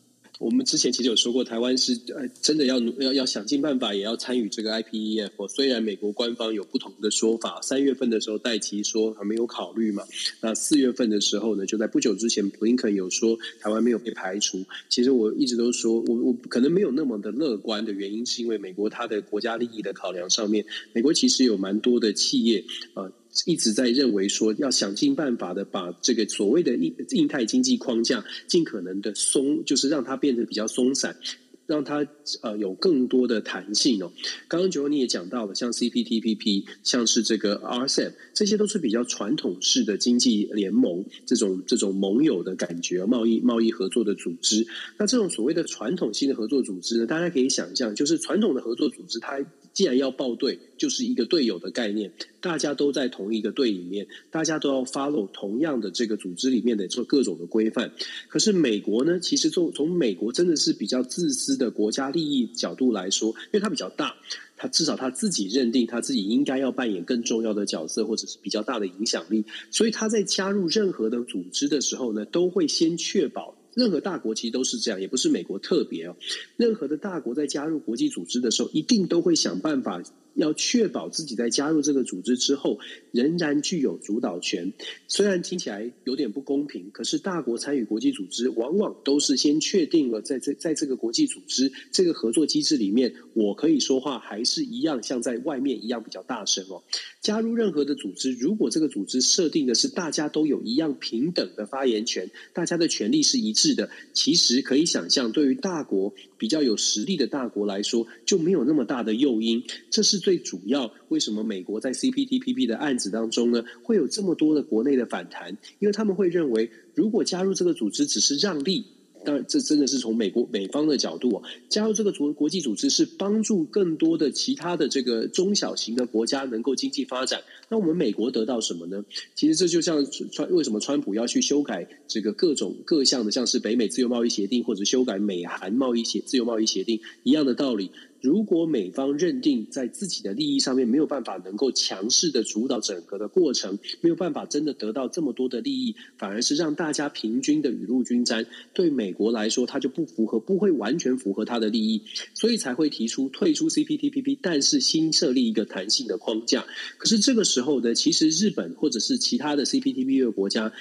我们之前其实有说过，台湾是呃真的要要要想尽办法，也要参与这个 IPEF。虽然美国官方有不同的说法，三月份的时候戴琪说还没有考虑嘛，那四月份的时候呢，就在不久之前，布林肯有说台湾没有被排除。其实我一直都说，我我可能没有那么的乐观的原因，是因为美国它的国家利益的考量上面，美国其实有蛮多的企业呃。一直在认为说，要想尽办法的把这个所谓的印印太经济框架尽可能的松，就是让它变得比较松散，让它呃有更多的弹性哦。刚刚九欧你也讲到了，像 CPTPP，像是这个 RCEP，这些都是比较传统式的经济联盟，这种这种盟友的感觉，贸易贸易合作的组织。那这种所谓的传统性的合作组织呢，大家可以想象，就是传统的合作组织，它既然要报队，就是一个队友的概念。大家都在同一个队里面，大家都要 follow 同样的这个组织里面的做各种的规范。可是美国呢，其实从从美国真的是比较自私的国家利益角度来说，因为它比较大，它至少他自己认定他自己应该要扮演更重要的角色，或者是比较大的影响力。所以他在加入任何的组织的时候呢，都会先确保。任何大国其实都是这样，也不是美国特别哦。任何的大国在加入国际组织的时候，一定都会想办法要确保自己在加入这个组织之后，仍然具有主导权。虽然听起来有点不公平，可是大国参与国际组织，往往都是先确定了在这在这个国际组织这个合作机制里面，我可以说话，还是一样像在外面一样比较大声哦。加入任何的组织，如果这个组织设定的是大家都有一样平等的发言权，大家的权利是一致的，其实可以想象，对于大国比较有实力的大国来说，就没有那么大的诱因。这是最主要，为什么美国在 CPTPP 的案子当中呢，会有这么多的国内的反弹？因为他们会认为，如果加入这个组织只是让利。当然，这真的是从美国美方的角度啊，加入这个国国际组织是帮助更多的其他的这个中小型的国家能够经济发展。那我们美国得到什么呢？其实这就像川为什么川普要去修改这个各种各项的，像是北美自由贸易协定或者修改美韩贸易协自由贸易协定一样的道理。如果美方认定在自己的利益上面没有办法能够强势的主导整个的过程，没有办法真的得到这么多的利益，反而是让大家平均的雨露均沾，对美国来说，它就不符合，不会完全符合它的利益，所以才会提出退出 CPTPP，但是新设立一个弹性的框架。可是这个时候呢，其实日本或者是其他的 CPTPP 的国家。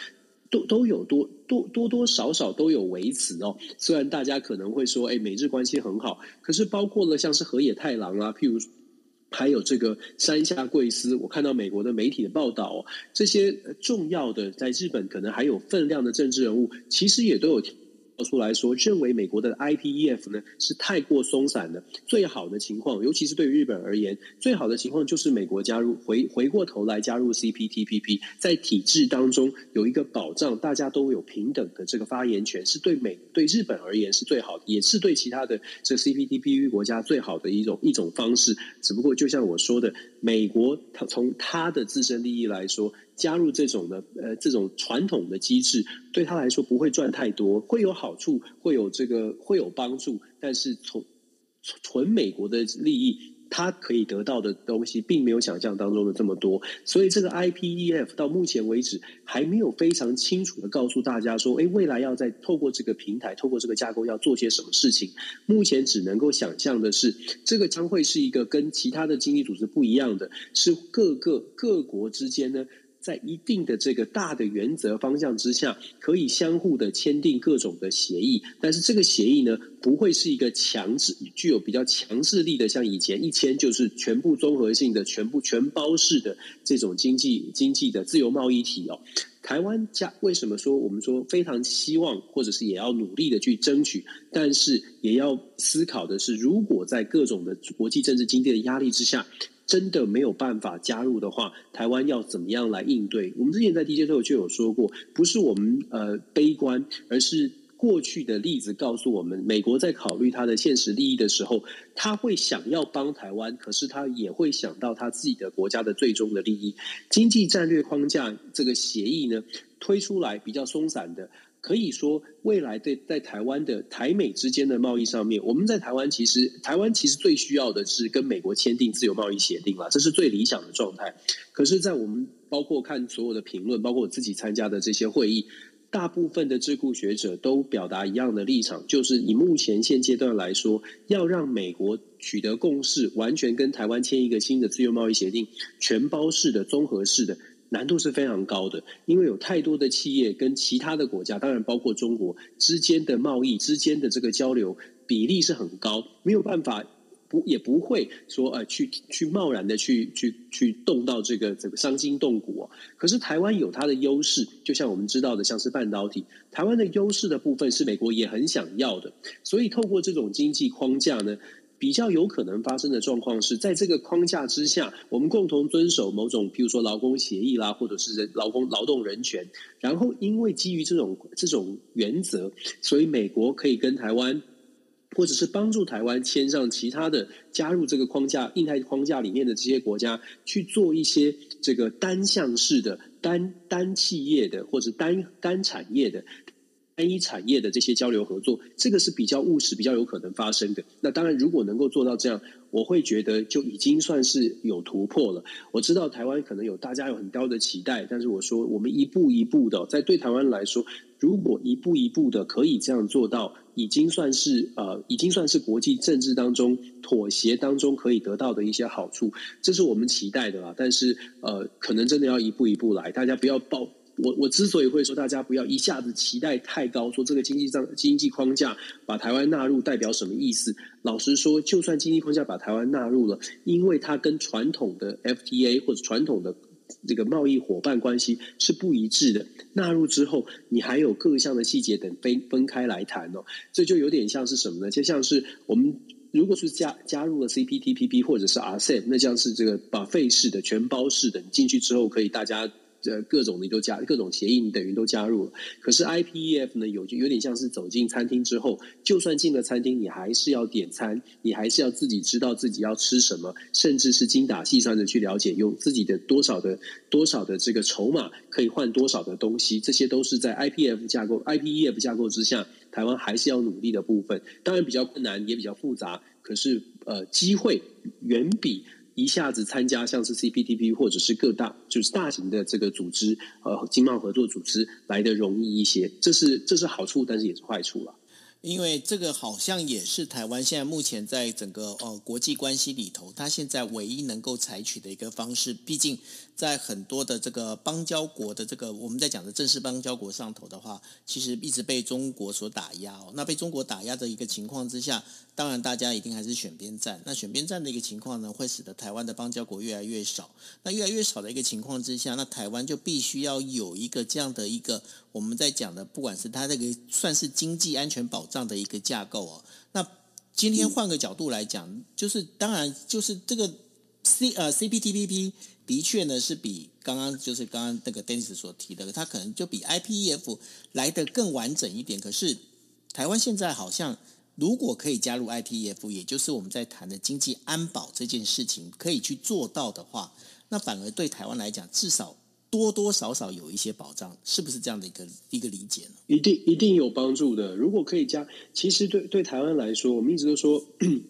都都有多多多多少少都有维持哦。虽然大家可能会说，哎，美日关系很好，可是包括了像是河野太郎啊，譬如还有这个山下贵司，我看到美国的媒体的报道，这些重要的在日本可能还有分量的政治人物，其实也都有。出来说，认为美国的 IPEF 呢是太过松散的。最好的情况，尤其是对于日本而言，最好的情况就是美国加入，回回过头来加入 CPTPP，在体制当中有一个保障，大家都有平等的这个发言权，是对美对日本而言是最好的，也是对其他的这 CPTPP 国家最好的一种一种方式。只不过就像我说的，美国它从它的自身利益来说。加入这种的呃这种传统的机制，对他来说不会赚太多，会有好处，会有这个会有帮助，但是从纯美国的利益，他可以得到的东西，并没有想象当中的这么多。所以这个 IPEF 到目前为止还没有非常清楚的告诉大家说，哎，未来要在透过这个平台，透过这个架构要做些什么事情。目前只能够想象的是，这个将会是一个跟其他的经济组织不一样的，是各个各国之间呢。在一定的这个大的原则方向之下，可以相互的签订各种的协议，但是这个协议呢，不会是一个强制、具有比较强制力的，像以前一签就是全部综合性的、全部全包式的这种经济经济的自由贸易体哦。台湾加为什么说我们说非常希望，或者是也要努力的去争取，但是也要思考的是，如果在各种的国际政治经济的压力之下。真的没有办法加入的话，台湾要怎么样来应对？我们之前在 DJ 都就有说过，不是我们呃悲观，而是过去的例子告诉我们，美国在考虑它的现实利益的时候，他会想要帮台湾，可是他也会想到他自己的国家的最终的利益。经济战略框架这个协议呢，推出来比较松散的。可以说，未来在在台湾的台美之间的贸易上面，我们在台湾其实台湾其实最需要的是跟美国签订自由贸易协定了，这是最理想的状态。可是，在我们包括看所有的评论，包括我自己参加的这些会议，大部分的智库学者都表达一样的立场，就是以目前现阶段来说，要让美国取得共识，完全跟台湾签一个新的自由贸易协定，全包式的、综合式的。难度是非常高的，因为有太多的企业跟其他的国家，当然包括中国之间的贸易之间的这个交流比例是很高，没有办法不也不会说呃去去贸然的去去去动到这个这个伤筋动骨哦。可是台湾有它的优势，就像我们知道的，像是半导体，台湾的优势的部分是美国也很想要的，所以透过这种经济框架呢。比较有可能发生的状况是在这个框架之下，我们共同遵守某种，譬如说劳工协议啦，或者是人劳工劳动人权。然后，因为基于这种这种原则，所以美国可以跟台湾，或者是帮助台湾签上其他的加入这个框架、印太框架里面的这些国家，去做一些这个单向式的、单单企业的或者单单产业的。单一产业的这些交流合作，这个是比较务实、比较有可能发生的。那当然，如果能够做到这样，我会觉得就已经算是有突破了。我知道台湾可能有大家有很高的期待，但是我说我们一步一步的，在对台湾来说，如果一步一步的可以这样做到，已经算是呃，已经算是国际政治当中妥协当中可以得到的一些好处，这是我们期待的啦。但是呃，可能真的要一步一步来，大家不要抱。我我之所以会说大家不要一下子期待太高，说这个经济上经济框架把台湾纳入代表什么意思？老实说，就算经济框架把台湾纳入了，因为它跟传统的 FTA 或者传统的这个贸易伙伴关系是不一致的。纳入之后，你还有各项的细节等分分开来谈哦。这就有点像是什么呢？就像是我们如果是加加入了 CPTPP 或者是 RCEP，那像是这个把费式的全包式的，你进去之后可以大家。呃，各种你都加，各种协议你等于都加入了。可是 IPEF 呢，有就有点像是走进餐厅之后，就算进了餐厅，你还是要点餐，你还是要自己知道自己要吃什么，甚至是精打细算的去了解，用自己的多少的多少的这个筹码可以换多少的东西，这些都是在 IPF 架构、IPEF 架构之下，台湾还是要努力的部分。当然比较困难，也比较复杂，可是呃，机会远比。一下子参加像是 CPTP 或者是各大就是大型的这个组织呃经贸合作组织来的容易一些，这是这是好处，但是也是坏处了。因为这个好像也是台湾现在目前在整个呃国际关系里头，它现在唯一能够采取的一个方式。毕竟在很多的这个邦交国的这个我们在讲的正式邦交国上头的话，其实一直被中国所打压哦。那被中国打压的一个情况之下，当然大家一定还是选边站。那选边站的一个情况呢，会使得台湾的邦交国越来越少。那越来越少的一个情况之下，那台湾就必须要有一个这样的一个我们在讲的，不管是它这个算是经济安全保障。这样的一个架构哦，那今天换个角度来讲，就是当然就是这个 C 呃 CPTPP 的确呢是比刚刚就是刚刚那个 Dennis 所提的，它可能就比 IPEF 来得更完整一点。可是台湾现在好像如果可以加入 IPEF，也就是我们在谈的经济安保这件事情可以去做到的话，那反而对台湾来讲至少。多多少少有一些保障，是不是这样的一个一个理解呢？一定一定有帮助的。如果可以加，其实对对台湾来说，我们一直都说，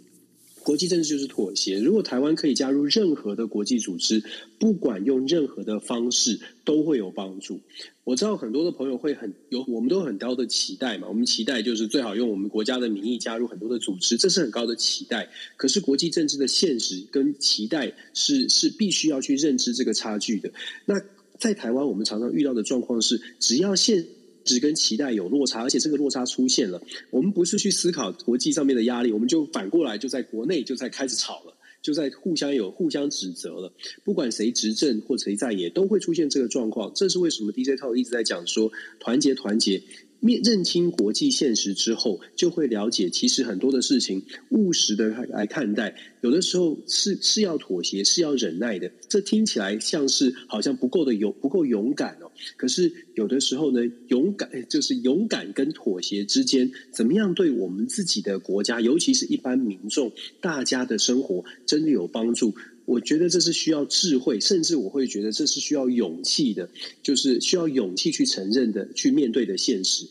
国际政治就是妥协。如果台湾可以加入任何的国际组织，不管用任何的方式，都会有帮助。我知道很多的朋友会很有，我们都很高的期待嘛。我们期待就是最好用我们国家的名义加入很多的组织，这是很高的期待。可是国际政治的现实跟期待是是必须要去认知这个差距的。那在台湾，我们常常遇到的状况是，只要现实跟期待有落差，而且这个落差出现了，我们不是去思考国际上面的压力，我们就反过来就在国内就在开始吵了，就在互相有互相指责了。不管谁执政或谁在野，都会出现这个状况。这是为什么？DJ 套一直在讲说团结团结。面认清国际现实之后，就会了解，其实很多的事情务实的来看待，有的时候是是要妥协，是要忍耐的。这听起来像是好像不够的勇，不够勇敢哦。可是有的时候呢，勇敢就是勇敢跟妥协之间，怎么样对我们自己的国家，尤其是一般民众，大家的生活真的有帮助？我觉得这是需要智慧，甚至我会觉得这是需要勇气的，就是需要勇气去承认的，去面对的现实。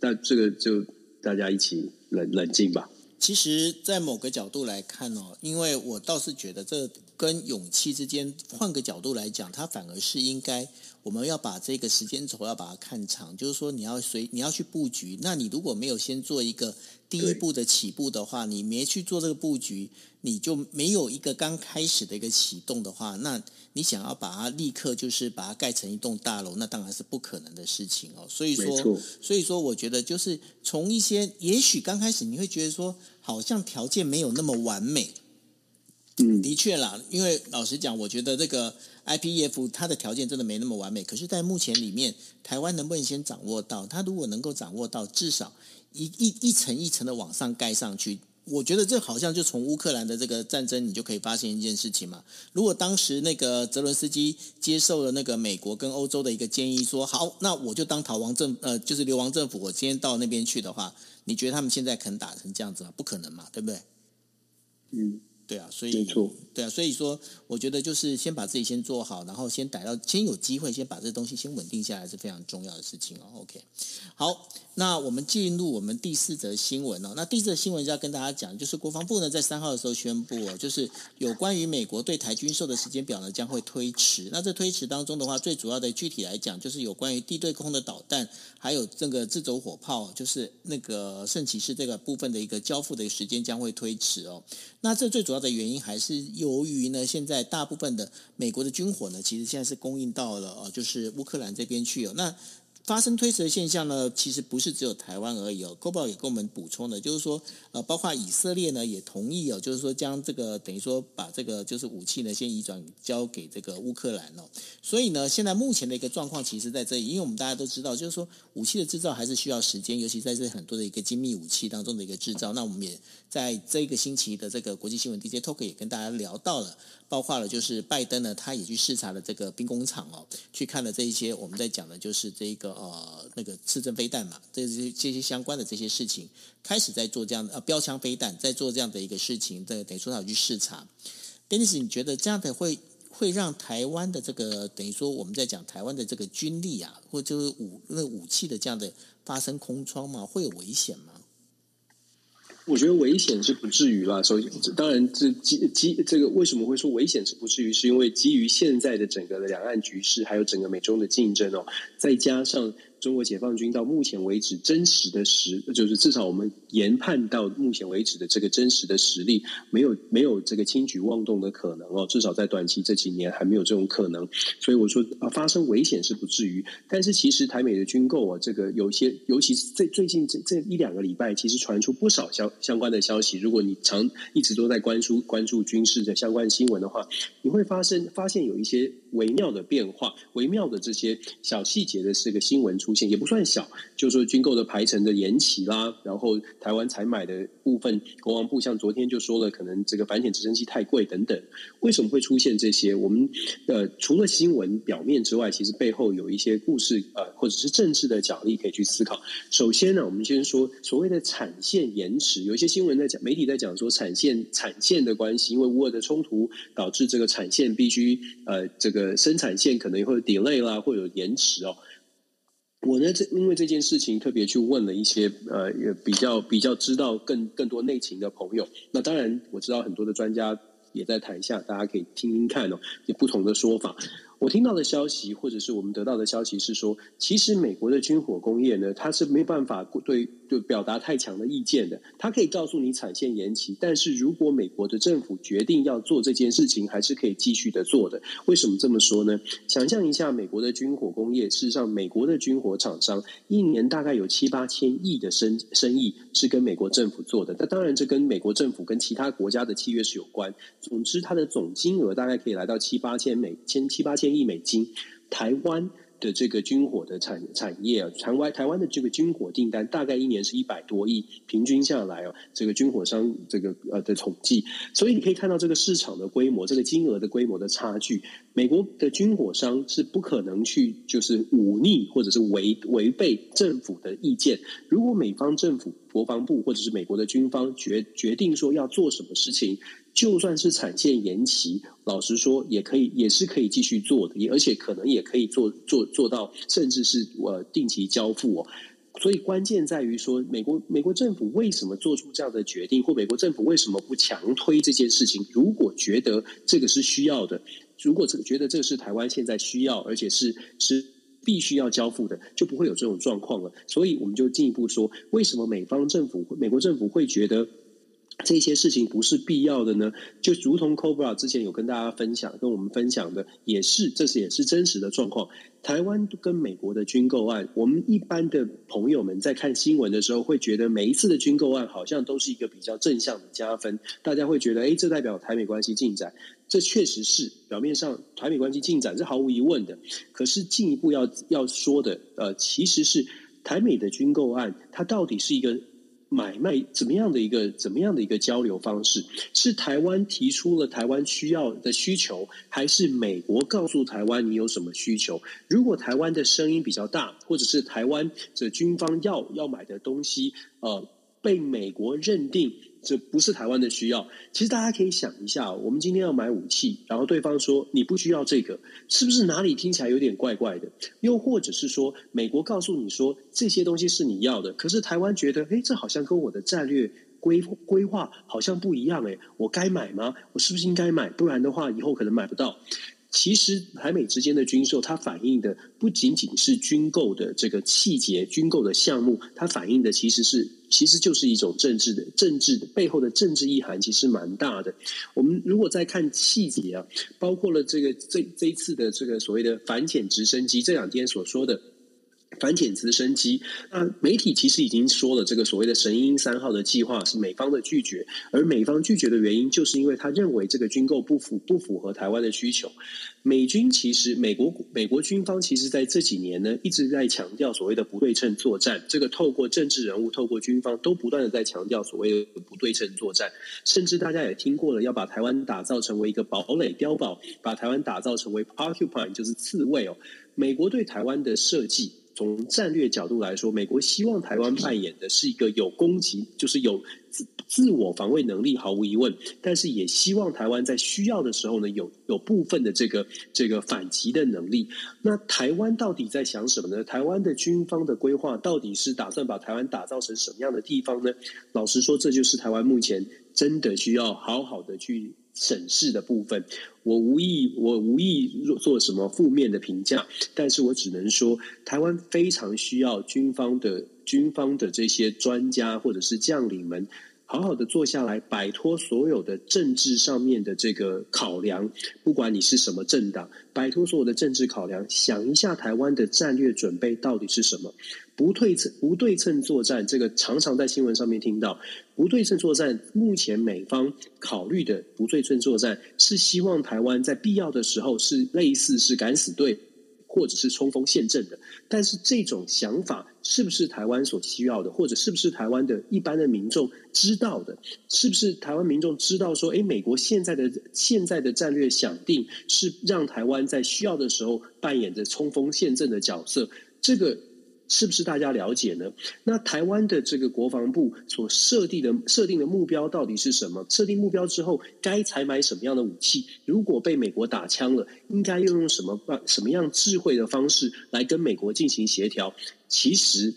但这个就大家一起冷冷静吧。其实，在某个角度来看哦，因为我倒是觉得这跟勇气之间，换个角度来讲，它反而是应该。我们要把这个时间轴要把它看长，就是说你要随你要去布局，那你如果没有先做一个第一步的起步的话，你没去做这个布局，你就没有一个刚开始的一个启动的话，那你想要把它立刻就是把它盖成一栋大楼，那当然是不可能的事情哦。所以说，所以说，我觉得就是从一些，也许刚开始你会觉得说，好像条件没有那么完美。嗯，的确啦，因为老实讲，我觉得这个 IPEF 它的条件真的没那么完美。可是，在目前里面，台湾能不能先掌握到？它如果能够掌握到，至少一一一层一层的往上盖上去，我觉得这好像就从乌克兰的这个战争，你就可以发现一件事情嘛。如果当时那个泽伦斯基接受了那个美国跟欧洲的一个建议，说好，那我就当逃亡政呃，就是流亡政府，我今天到那边去的话，你觉得他们现在肯打成这样子吗？不可能嘛，对不对？嗯。对啊，所以没错，对啊，所以说我觉得就是先把自己先做好，然后先逮到，先有机会，先把这东西先稳定下来是非常重要的事情哦。OK，好，那我们进入我们第四则新闻哦。那第四则新闻就要跟大家讲，就是国防部呢在三号的时候宣布哦，就是有关于美国对台军售的时间表呢将会推迟。那这推迟当中的话，最主要的具体来讲，就是有关于地对空的导弹，还有这个自走火炮，就是那个圣骑士这个部分的一个交付的时间将会推迟哦。那这最主要的原因还是由于呢，现在大部分的美国的军火呢，其实现在是供应到了呃，就是乌克兰这边去哦。那发生推迟的现象呢，其实不是只有台湾而已哦。Cobalt 也跟我们补充的，就是说，呃，包括以色列呢也同意哦，就是说将这个等于说把这个就是武器呢先移转交给这个乌克兰哦。所以呢，现在目前的一个状况，其实在这里，因为我们大家都知道，就是说武器的制造还是需要时间，尤其在这很多的一个精密武器当中的一个制造。那我们也在这个星期的这个国际新闻 DJ Talk 也跟大家聊到了。包括了，就是拜登呢，他也去视察了这个兵工厂哦，去看了这一些我们在讲的，就是这个呃那个刺针飞弹嘛，这些这些相关的这些事情，开始在做这样的呃标枪飞弹，在做这样的一个事情，这，等于说他有去视察。Dennis，你觉得这样的会会让台湾的这个等于说我们在讲台湾的这个军力啊，或者就是武那武器的这样的发生空窗吗？会有危险吗？我觉得危险是不至于啦。首先，当然，这基基这个为什么会说危险是不至于？是因为基于现在的整个的两岸局势，还有整个美中的竞争哦，再加上。中国解放军到目前为止真实的实，就是至少我们研判到目前为止的这个真实的实力，没有没有这个轻举妄动的可能哦。至少在短期这几年还没有这种可能。所以我说啊，发生危险是不至于。但是其实台美的军购啊，这个有些，尤其是最最近这这一两个礼拜，其实传出不少相相关的消息。如果你常一直都在关注关注军事的相关新闻的话，你会发生发现有一些微妙的变化，微妙的这些小细节的这个新闻出。也不算小，就是说军购的排程的延期啦，然后台湾采买的部分，国防部像昨天就说了，可能这个反潜直升机太贵等等。为什么会出现这些？我们呃除了新闻表面之外，其实背后有一些故事呃，或者是政治的角力可以去思考。首先呢，我们先说所谓的产线延迟，有一些新闻在讲，媒体在讲说产线产线的关系，因为乌俄的冲突导致这个产线必须呃这个生产线可能会有 delay 啦，会有延迟哦。我呢，这因为这件事情特别去问了一些呃，也比较比较知道更更多内情的朋友。那当然，我知道很多的专家也在台下，大家可以听听看哦，有不同的说法。我听到的消息，或者是我们得到的消息是说，其实美国的军火工业呢，它是没办法对就表达太强的意见的。它可以告诉你产线延期，但是如果美国的政府决定要做这件事情，还是可以继续的做的。为什么这么说呢？想象一下，美国的军火工业，事实上，美国的军火厂商一年大概有七八千亿的生生意是跟美国政府做的。那当然，这跟美国政府跟其他国家的契约是有关。总之，它的总金额大概可以来到七八千美千七八千。亿美金，台湾的这个军火的产产业啊，台湾台湾的这个军火订单大概一年是一百多亿，平均下来啊，这个军火商这个呃的统计，所以你可以看到这个市场的规模，这个金额的规模的差距。美国的军火商是不可能去就是忤逆或者是违违背政府的意见。如果美方政府国防部或者是美国的军方决决定说要做什么事情，就算是产线延期，老实说也可以，也是可以继续做的，而且可能也可以做做做到，甚至是呃定期交付哦。所以关键在于说，美国美国政府为什么做出这样的决定，或美国政府为什么不强推这件事情？如果觉得这个是需要的，如果这个觉得这是台湾现在需要，而且是是必须要交付的，就不会有这种状况了。所以我们就进一步说，为什么美方政府、美国政府会觉得？这些事情不是必要的呢？就如同 Cobra 之前有跟大家分享，跟我们分享的，也是这是也是真实的状况。台湾跟美国的军购案，我们一般的朋友们在看新闻的时候，会觉得每一次的军购案好像都是一个比较正向的加分。大家会觉得，哎，这代表台美关系进展，这确实是表面上台美关系进展是毫无疑问的。可是进一步要要说的，呃，其实是台美的军购案，它到底是一个。买卖怎么样的一个怎么样的一个交流方式？是台湾提出了台湾需要的需求，还是美国告诉台湾你有什么需求？如果台湾的声音比较大，或者是台湾这军方要要买的东西，呃，被美国认定这不是台湾的需要。其实大家可以想一下，我们今天要买武器，然后对方说你不需要这个，是不是哪里听起来有点怪怪的？又或者是说，美国告诉你说这些东西是你要的，可是台湾觉得，诶，这好像跟我的战略规规划好像不一样，诶，我该买吗？我是不是应该买？不然的话，以后可能买不到。其实台美之间的军售，它反映的不仅仅是军购的这个细节、军购的项目，它反映的其实是，其实就是一种政治的政治的背后的政治意涵，其实蛮大的。我们如果再看细节啊，包括了这个这这一次的这个所谓的反潜直升机，这两天所说的。反潜直升机，那媒体其实已经说了，这个所谓的“神鹰三号”的计划是美方的拒绝，而美方拒绝的原因，就是因为他认为这个军购不符不符合台湾的需求。美军其实，美国美国军方其实在这几年呢，一直在强调所谓的不对称作战。这个透过政治人物，透过军方，都不断的在强调所谓的不对称作战。甚至大家也听过了，要把台湾打造成为一个堡垒碉堡，把台湾打造成为 porcupine，就是刺猬哦。美国对台湾的设计。从战略角度来说，美国希望台湾扮演的是一个有攻击，就是有自自我防卫能力，毫无疑问。但是也希望台湾在需要的时候呢，有有部分的这个这个反击的能力。那台湾到底在想什么呢？台湾的军方的规划到底是打算把台湾打造成什么样的地方呢？老实说，这就是台湾目前真的需要好好的去。审视的部分，我无意我无意做什么负面的评价，但是我只能说，台湾非常需要军方的军方的这些专家或者是将领们。好好的坐下来，摆脱所有的政治上面的这个考量，不管你是什么政党，摆脱所有的政治考量，想一下台湾的战略准备到底是什么？不对称不对称作战，这个常常在新闻上面听到。不对称作战，目前美方考虑的不对称作战，是希望台湾在必要的时候是类似是敢死队。或者是冲锋陷阵的，但是这种想法是不是台湾所需要的，或者是不是台湾的一般的民众知道的？是不是台湾民众知道说，诶，美国现在的现在的战略想定是让台湾在需要的时候扮演着冲锋陷阵的角色？这个。是不是大家了解呢？那台湾的这个国防部所设定的设定的目标到底是什么？设定目标之后，该采买什么样的武器？如果被美国打枪了，应该用用什么办什么样智慧的方式来跟美国进行协调？其实，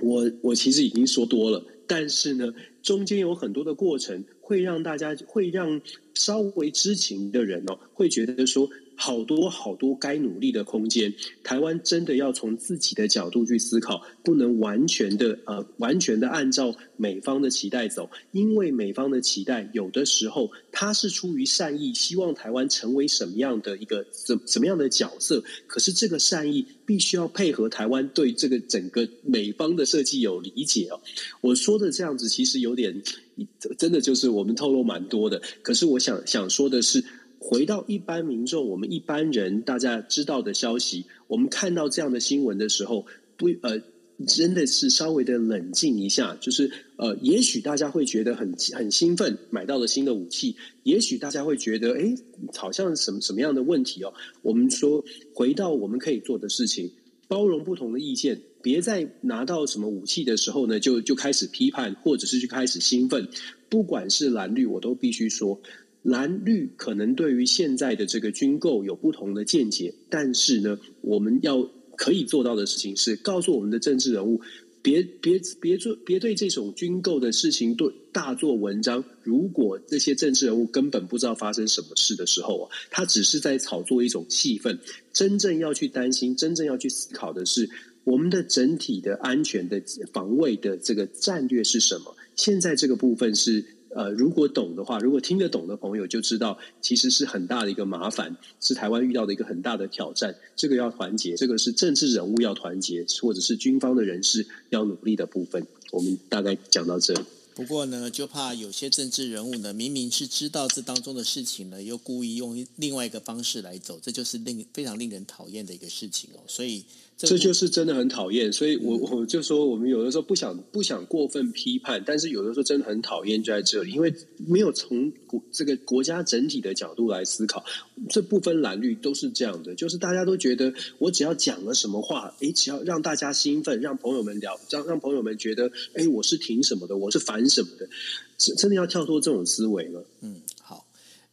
我我其实已经说多了，但是呢，中间有很多的过程会让大家会让稍微知情的人哦，会觉得说。好多好多该努力的空间，台湾真的要从自己的角度去思考，不能完全的呃完全的按照美方的期待走，因为美方的期待有的时候他是出于善意，希望台湾成为什么样的一个怎什么样的角色，可是这个善意必须要配合台湾对这个整个美方的设计有理解哦。我说的这样子其实有点真的就是我们透露蛮多的，可是我想想说的是。回到一般民众，我们一般人大家知道的消息，我们看到这样的新闻的时候，不呃，真的是稍微的冷静一下，就是呃，也许大家会觉得很很兴奋，买到了新的武器；也许大家会觉得，哎，好像什么什么样的问题哦？我们说，回到我们可以做的事情，包容不同的意见，别在拿到什么武器的时候呢，就就开始批判，或者是就开始兴奋。不管是蓝绿，我都必须说。蓝绿可能对于现在的这个军购有不同的见解，但是呢，我们要可以做到的事情是告诉我们的政治人物，别别别做别对这种军购的事情对大做文章。如果这些政治人物根本不知道发生什么事的时候啊，他只是在炒作一种气氛。真正要去担心、真正要去思考的是，我们的整体的安全的防卫的这个战略是什么？现在这个部分是。呃，如果懂的话，如果听得懂的朋友就知道，其实是很大的一个麻烦，是台湾遇到的一个很大的挑战。这个要团结，这个是政治人物要团结，或者是军方的人士要努力的部分。我们大概讲到这里。不过呢，就怕有些政治人物呢，明明是知道这当中的事情呢，又故意用另外一个方式来走，这就是令非常令人讨厌的一个事情哦。所以。这就是真的很讨厌，所以我我就说，我们有的时候不想不想过分批判，但是有的时候真的很讨厌就在这里，因为没有从国这个国家整体的角度来思考。这不分蓝绿都是这样的，就是大家都觉得我只要讲了什么话，诶，只要让大家兴奋，让朋友们聊，让让朋友们觉得，诶，我是挺什么的，我是反什么的，真的要跳脱这种思维了。嗯。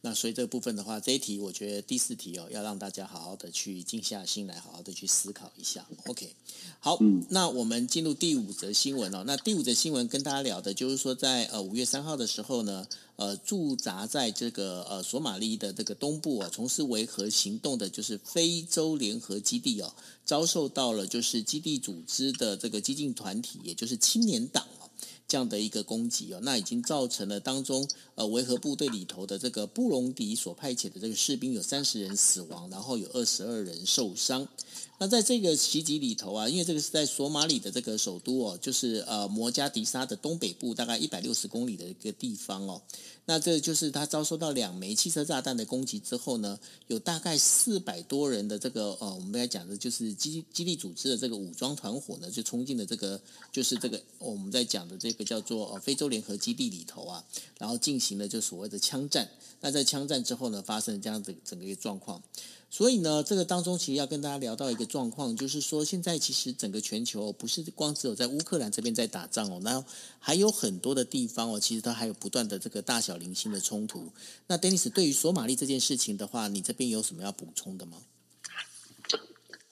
那所以这个部分的话，这一题我觉得第四题哦，要让大家好好的去静下心来，好好的去思考一下。OK，好，嗯、那我们进入第五则新闻哦。那第五则新闻跟大家聊的就是说在，在呃五月三号的时候呢，呃驻扎在这个呃索马利的这个东部啊，从事维和行动的，就是非洲联合基地哦，遭受到了就是基地组织的这个激进团体，也就是青年党。这样的一个攻击哦，那已经造成了当中呃维和部队里头的这个布隆迪所派遣的这个士兵有三十人死亡，然后有二十二人受伤。那在这个袭击里头啊，因为这个是在索马里的这个首都哦，就是呃摩加迪沙的东北部大概一百六十公里的一个地方哦。那这就是他遭受到两枚汽车炸弹的攻击之后呢，有大概四百多人的这个呃，我们刚才讲的就是基基地组织的这个武装团伙呢，就冲进了这个就是这个我们在讲的这个叫做呃非洲联合基地里头啊，然后进行了就所谓的枪战。那在枪战之后呢，发生了这样子整个一个状况。所以呢，这个当中其实要跟大家聊到一个状况，就是说现在其实整个全球不是光只有在乌克兰这边在打仗哦，那还有很多的地方哦，其实它还有不断的这个大小零星的冲突。那 Dennis 对于索马利这件事情的话，你这边有什么要补充的吗？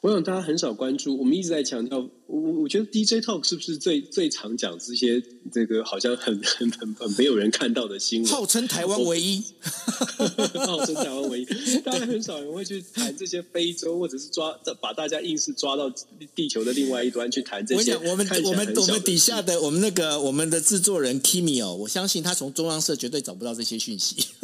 我想大家很少关注，我们一直在强调。我我觉得 DJ Talk 是不是最最常讲这些这个好像很很很很没有人看到的新闻？号称台湾唯一，号称台湾唯一，当然很少人会去谈这些非洲，或者是抓把大家硬是抓到地球的另外一端去谈这些。我想我们我们我们底下的我们那个我们的制作人 Kimi 哦，我相信他从中央社绝对找不到这些讯息。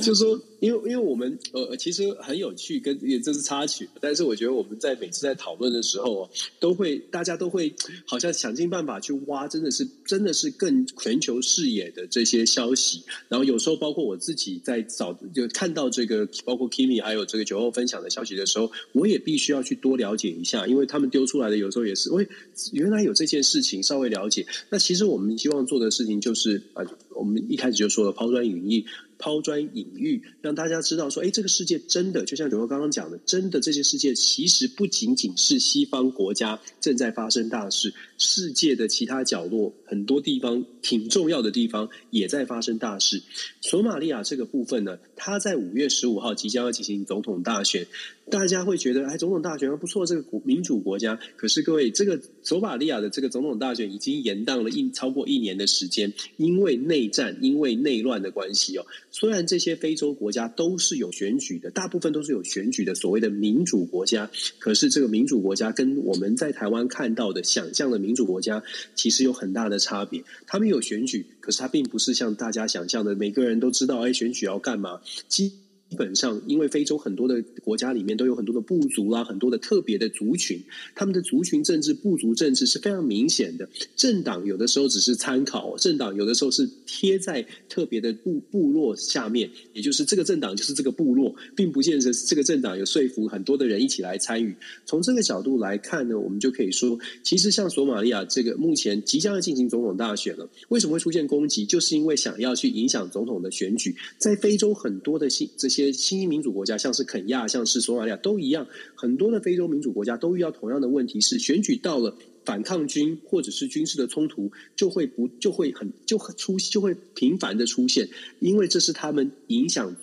就说，因为因为我们呃，其实很有趣，跟也这是插曲，但是我觉得我们在每次在讨讨论的时候，都会大家都会好像想尽办法去挖，真的是真的是更全球视野的这些消息。然后有时候包括我自己在找，就看到这个，包括 Kimi 还有这个酒后分享的消息的时候，我也必须要去多了解一下，因为他们丢出来的有时候也是，喂，原来有这件事情，稍微了解。那其实我们希望做的事情就是啊，我们一开始就说了，抛砖引玉。抛砖引玉，让大家知道说，哎，这个世界真的就像九哥刚刚讲的，真的这些世界其实不仅仅是西方国家正在发生大事，世界的其他角落很多地方挺重要的地方也在发生大事。索马利亚这个部分呢，它在五月十五号即将要进行总统大选。大家会觉得，哎，总统大选还不错，这个民主国家。可是各位，这个索马利亚的这个总统大选已经延宕了一超过一年的时间，因为内战、因为内乱的关系哦。虽然这些非洲国家都是有选举的，大部分都是有选举的，所谓的民主国家。可是这个民主国家跟我们在台湾看到的、想象的民主国家，其实有很大的差别。他们有选举，可是他并不是像大家想象的，每个人都知道，哎，选举要干嘛。基基本上，因为非洲很多的国家里面都有很多的部族啦，很多的特别的族群，他们的族群政治、部族政治是非常明显的。政党有的时候只是参考，政党有的时候是贴在特别的部部落下面，也就是这个政党就是这个部落，并不见得这个政党有说服很多的人一起来参与。从这个角度来看呢，我们就可以说，其实像索马利亚这个目前即将要进行总统大选了，为什么会出现攻击？就是因为想要去影响总统的选举，在非洲很多的这些。新兴民主国家，像是肯亚，像是索马利亚，都一样。很多的非洲民主国家都遇到同样的问题，是选举到了，反抗军或者是军事的冲突就会不就会很就会出就会频繁的出现，因为这是他们影响。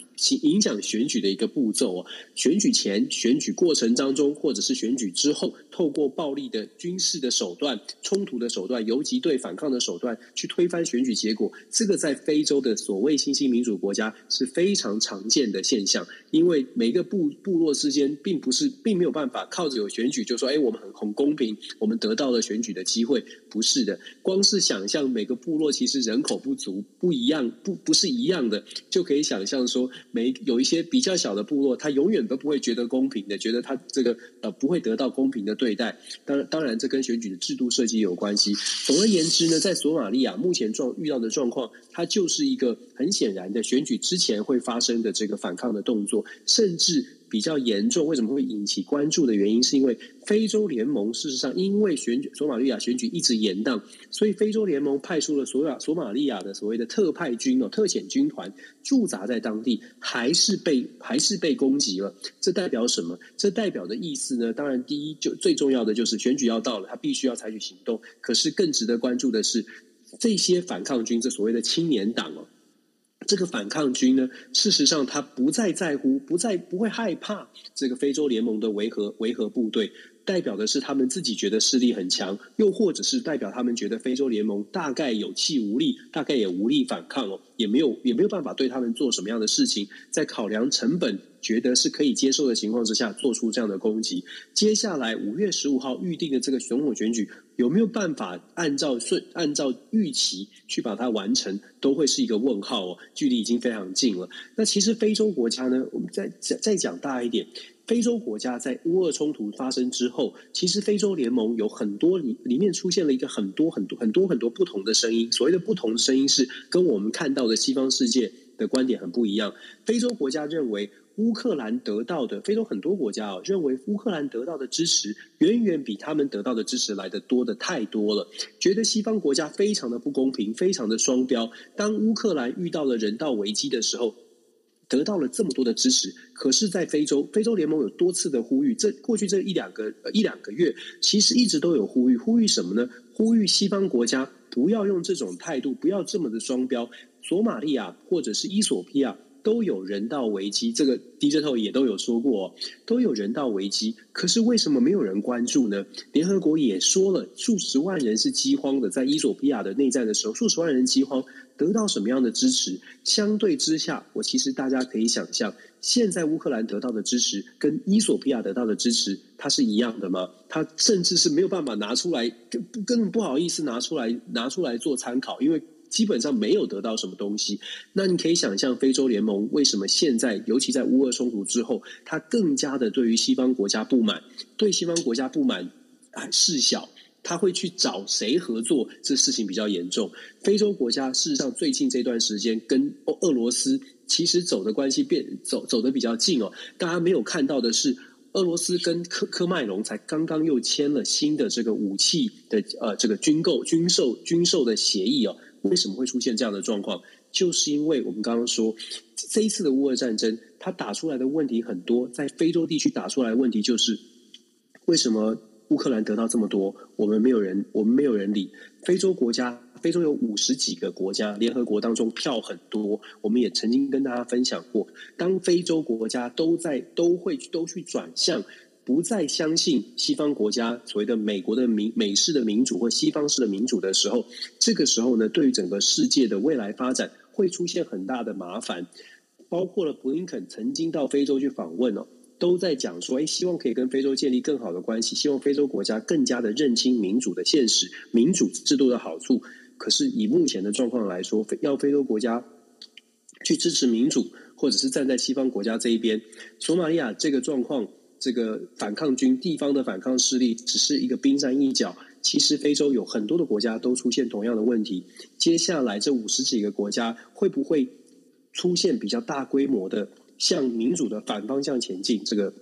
影响选举的一个步骤哦，选举前、选举过程当中，或者是选举之后，透过暴力的军事的手段、冲突的手段、游击队反抗的手段去推翻选举结果，这个在非洲的所谓新兴民主国家是非常常见的现象。因为每个部部落之间并不是并没有办法靠着有选举就说，哎，我们很很公平，我们得到了选举的机会，不是的。光是想象每个部落其实人口不足不一样，不不是一样的，就可以想象说。每有一些比较小的部落，他永远都不会觉得公平的，觉得他这个呃不会得到公平的对待。当然，当然这跟选举的制度设计有关系。总而言之呢，在索马利亚目前状遇到的状况，它就是一个很显然的选举之前会发生的这个反抗的动作，甚至。比较严重，为什么会引起关注的原因，是因为非洲联盟事实上因为选举索马利亚选举一直延宕，所以非洲联盟派出了索亚索马利亚的所谓的特派军哦特遣军团驻扎在当地，还是被还是被攻击了。这代表什么？这代表的意思呢？当然，第一就最重要的就是选举要到了，他必须要采取行动。可是更值得关注的是，这些反抗军，这所谓的青年党哦。这个反抗军呢，事实上他不再在乎，不再不会害怕这个非洲联盟的维和维和部队，代表的是他们自己觉得势力很强，又或者是代表他们觉得非洲联盟大概有气无力，大概也无力反抗哦，也没有也没有办法对他们做什么样的事情，在考量成本，觉得是可以接受的情况之下，做出这样的攻击。接下来五月十五号预定的这个总统选举，有没有办法按照顺按照预期去把它完成，都会是一个问号哦。距离已经非常近了。那其实非洲国家呢，我们再再再讲大一点，非洲国家在乌俄冲突发生之后，其实非洲联盟有很多里里面出现了一个很多很多很多很多不同的声音。所谓的不同声音是跟我们看到的西方世界的观点很不一样。非洲国家认为。乌克兰得到的非洲很多国家啊，认为乌克兰得到的支持远远比他们得到的支持来的多的太多了，觉得西方国家非常的不公平，非常的双标。当乌克兰遇到了人道危机的时候，得到了这么多的支持，可是，在非洲，非洲联盟有多次的呼吁，这过去这一两个一两个月，其实一直都有呼吁，呼吁什么呢？呼吁西方国家不要用这种态度，不要这么的双标。索马利亚或者是伊索比亚。都有人道危机，这个 digital 也都有说过，都有人道危机。可是为什么没有人关注呢？联合国也说了，数十万人是饥荒的，在伊索比亚的内战的时候，数十万人饥荒，得到什么样的支持？相对之下，我其实大家可以想象，现在乌克兰得到的支持跟伊索比亚得到的支持，它是一样的吗？它甚至是没有办法拿出来，根根本不好意思拿出来拿出来做参考，因为。基本上没有得到什么东西，那你可以想象非洲联盟为什么现在，尤其在乌俄冲突之后，他更加的对于西方国家不满，对西方国家不满啊事小，他会去找谁合作？这事情比较严重。非洲国家事实上最近这段时间跟俄罗斯其实走的关系变走走的比较近哦。大家没有看到的是，俄罗斯跟科科麦隆才刚刚又签了新的这个武器的呃这个军购军售军售的协议哦。为什么会出现这样的状况？就是因为我们刚刚说，这一次的乌俄战争，它打出来的问题很多。在非洲地区打出来的问题就是，为什么乌克兰得到这么多，我们没有人，我们没有人理？非洲国家，非洲有五十几个国家，联合国当中票很多。我们也曾经跟大家分享过，当非洲国家都在都会都去转向。不再相信西方国家所谓的美国的民美式的民主或西方式的民主的时候，这个时候呢，对于整个世界的未来发展会出现很大的麻烦。包括了布林肯曾经到非洲去访问哦，都在讲说，哎，希望可以跟非洲建立更好的关系，希望非洲国家更加的认清民主的现实、民主制度的好处。可是以目前的状况来说，要非洲国家去支持民主，或者是站在西方国家这一边，索马利亚这个状况。这个反抗军地方的反抗势力只是一个冰山一角，其实非洲有很多的国家都出现同样的问题。接下来这五十几个国家会不会出现比较大规模的向民主的反方向前进？这个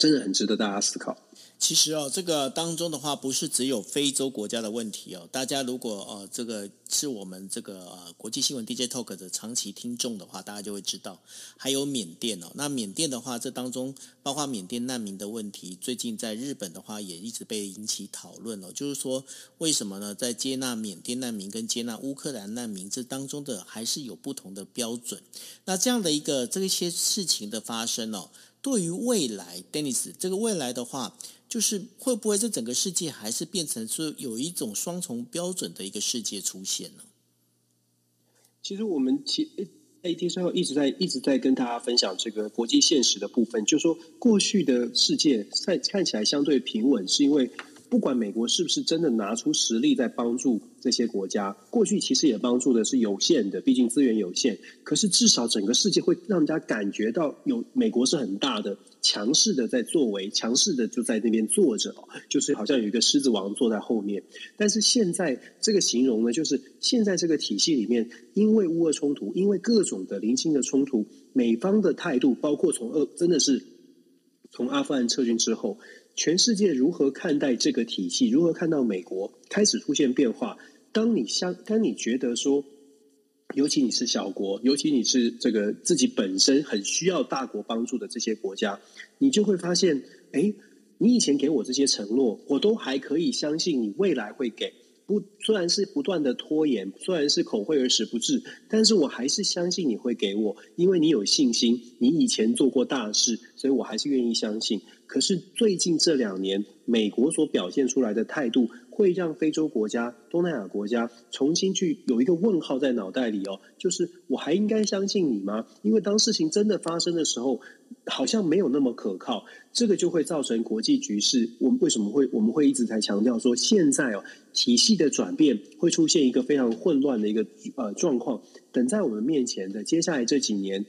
真的很值得大家思考。其实哦，这个当中的话，不是只有非洲国家的问题哦。大家如果呃，这个是我们这个呃国际新闻 DJ Talk 的长期听众的话，大家就会知道，还有缅甸哦。那缅甸的话，这当中包括缅甸难民的问题，最近在日本的话也一直被引起讨论哦。就是说，为什么呢？在接纳缅甸难民跟接纳乌克兰难民这当中的，还是有不同的标准。那这样的一个这些事情的发生哦，对于未来，Dennis 这个未来的话。就是会不会这整个世界还是变成说有一种双重标准的一个世界出现呢？其实我们其 AT 最后一直在一直在跟大家分享这个国际现实的部分，就是说过去的世界看看起来相对平稳，是因为。不管美国是不是真的拿出实力在帮助这些国家，过去其实也帮助的是有限的，毕竟资源有限。可是至少整个世界会让人家感觉到有美国是很大的、强势的在作为，强势的就在那边坐着，就是好像有一个狮子王坐在后面。但是现在这个形容呢，就是现在这个体系里面，因为乌俄冲突，因为各种的零星的冲突，美方的态度，包括从俄真的是。从阿富汗撤军之后，全世界如何看待这个体系？如何看到美国开始出现变化？当你相当你觉得说，尤其你是小国，尤其你是这个自己本身很需要大国帮助的这些国家，你就会发现，哎，你以前给我这些承诺，我都还可以相信你未来会给。不，虽然是不断的拖延，虽然是口惠而实不至，但是我还是相信你会给我，因为你有信心，你以前做过大事，所以我还是愿意相信。可是最近这两年，美国所表现出来的态度，会让非洲国家、东南亚国家重新去有一个问号在脑袋里哦，就是我还应该相信你吗？因为当事情真的发生的时候，好像没有那么可靠，这个就会造成国际局势。我们为什么会我们会一直在强调说，现在哦体系的转变会出现一个非常混乱的一个呃状况，等在我们面前的接下来这几年。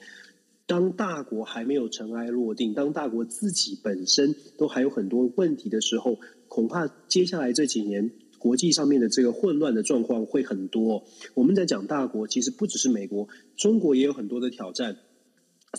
当大国还没有尘埃落定，当大国自己本身都还有很多问题的时候，恐怕接下来这几年国际上面的这个混乱的状况会很多。我们在讲大国，其实不只是美国，中国也有很多的挑战。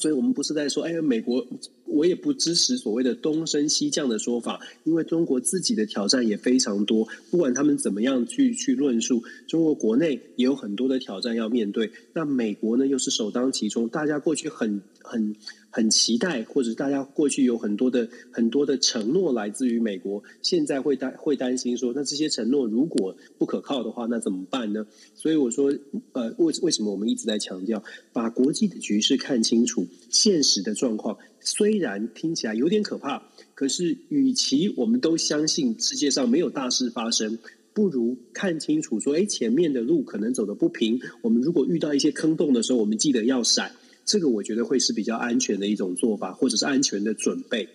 所以我们不是在说，哎，美国，我也不支持所谓的东升西降的说法，因为中国自己的挑战也非常多。不管他们怎么样去去论述，中国国内也有很多的挑战要面对。那美国呢，又是首当其冲，大家过去很很。很期待，或者大家过去有很多的很多的承诺来自于美国，现在会担会担心说，那这些承诺如果不可靠的话，那怎么办呢？所以我说，呃，为为什么我们一直在强调，把国际的局势看清楚，现实的状况虽然听起来有点可怕，可是与其我们都相信世界上没有大事发生，不如看清楚说，哎，前面的路可能走得不平，我们如果遇到一些坑洞的时候，我们记得要闪。这个我觉得会是比较安全的一种做法，或者是安全的准备。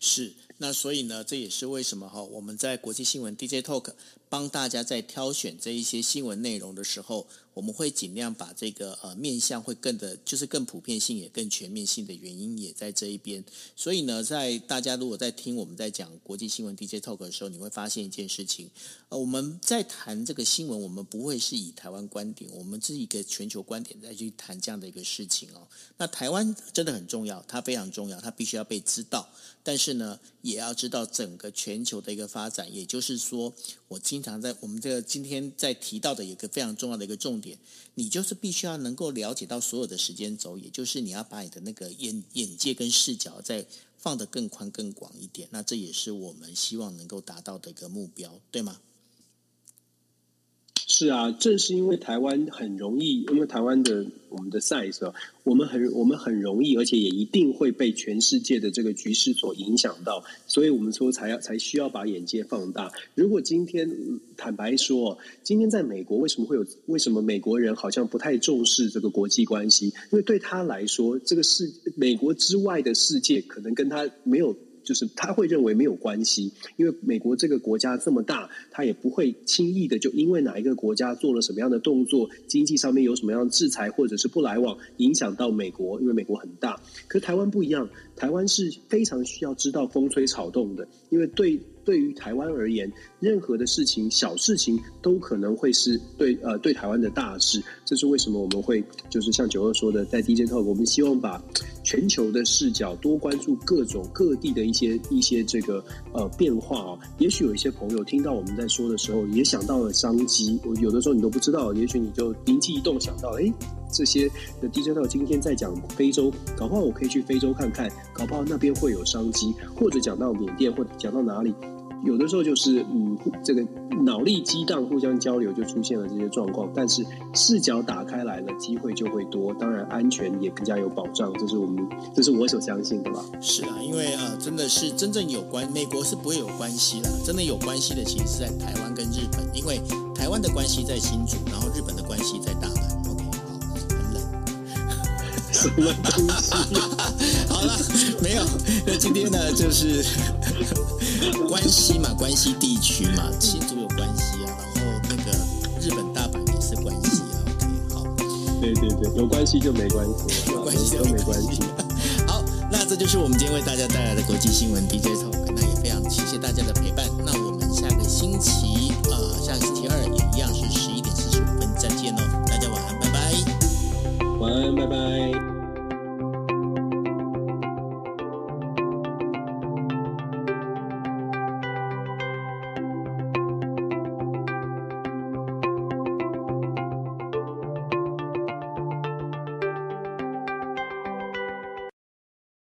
是，那所以呢，这也是为什么哈，我们在国际新闻 DJ Talk 帮大家在挑选这一些新闻内容的时候。我们会尽量把这个呃面向会更的，就是更普遍性也更全面性的原因也在这一边。所以呢，在大家如果在听我们在讲国际新闻 DJ Talk 的时候，你会发现一件事情，呃，我们在谈这个新闻，我们不会是以台湾观点，我们是一个全球观点再去谈这样的一个事情哦。那台湾真的很重要，它非常重要，它必须要被知道。但是呢，也要知道整个全球的一个发展。也就是说，我今经常在我们这个今天在提到的一个非常重要的一个重点。你就是必须要能够了解到所有的时间轴，也就是你要把你的那个眼眼界跟视角再放得更宽更广一点。那这也是我们希望能够达到的一个目标，对吗？是啊，正是因为台湾很容易，因为台湾的我们的 size，我们很我们很容易，而且也一定会被全世界的这个局势所影响到，所以我们说才要才需要把眼界放大。如果今天坦白说，今天在美国为什么会有为什么美国人好像不太重视这个国际关系？因为对他来说，这个世美国之外的世界可能跟他没有。就是他会认为没有关系，因为美国这个国家这么大，他也不会轻易的就因为哪一个国家做了什么样的动作，经济上面有什么样的制裁或者是不来往，影响到美国，因为美国很大。可是台湾不一样，台湾是非常需要知道风吹草动的，因为对。对于台湾而言，任何的事情、小事情都可能会是对呃对台湾的大事。这是为什么我们会就是像九二说的，在 DJ Talk，我们希望把全球的视角多关注各种各地的一些一些这个呃变化啊。也许有一些朋友听到我们在说的时候，也想到了商机。我有的时候你都不知道，也许你就灵机一动想到，哎，这些的 DJ Talk 今天在讲非洲，搞不好我可以去非洲看看，搞不好那边会有商机，或者讲到缅甸，或者讲到哪里。有的时候就是嗯，这个脑力激荡，互相交流就出现了这些状况。但是视角打开来了，机会就会多，当然安全也更加有保障。这是我们，这是我所相信的吧。是啊，因为呃，真的是真正有关美国是不会有关系啦，真的有关系的其实是在台湾跟日本，因为台湾的关系在新竹，然后日本的关系在大阪。好了，没有。那今天呢，就是 关西嘛，关西地区嘛，新竹有关系啊，然后那个日本大阪也是关系啊。OK，好。对对对，有关系就没关系，有关系就没关系。好，那这就是我们今天为大家带来的国际新闻 DJ Talk。那也非常谢谢大家的陪伴。那我们下个星期，呃，下个星期二也一样是十一点四十五分再见哦。大家晚安，拜拜。晚安，拜拜。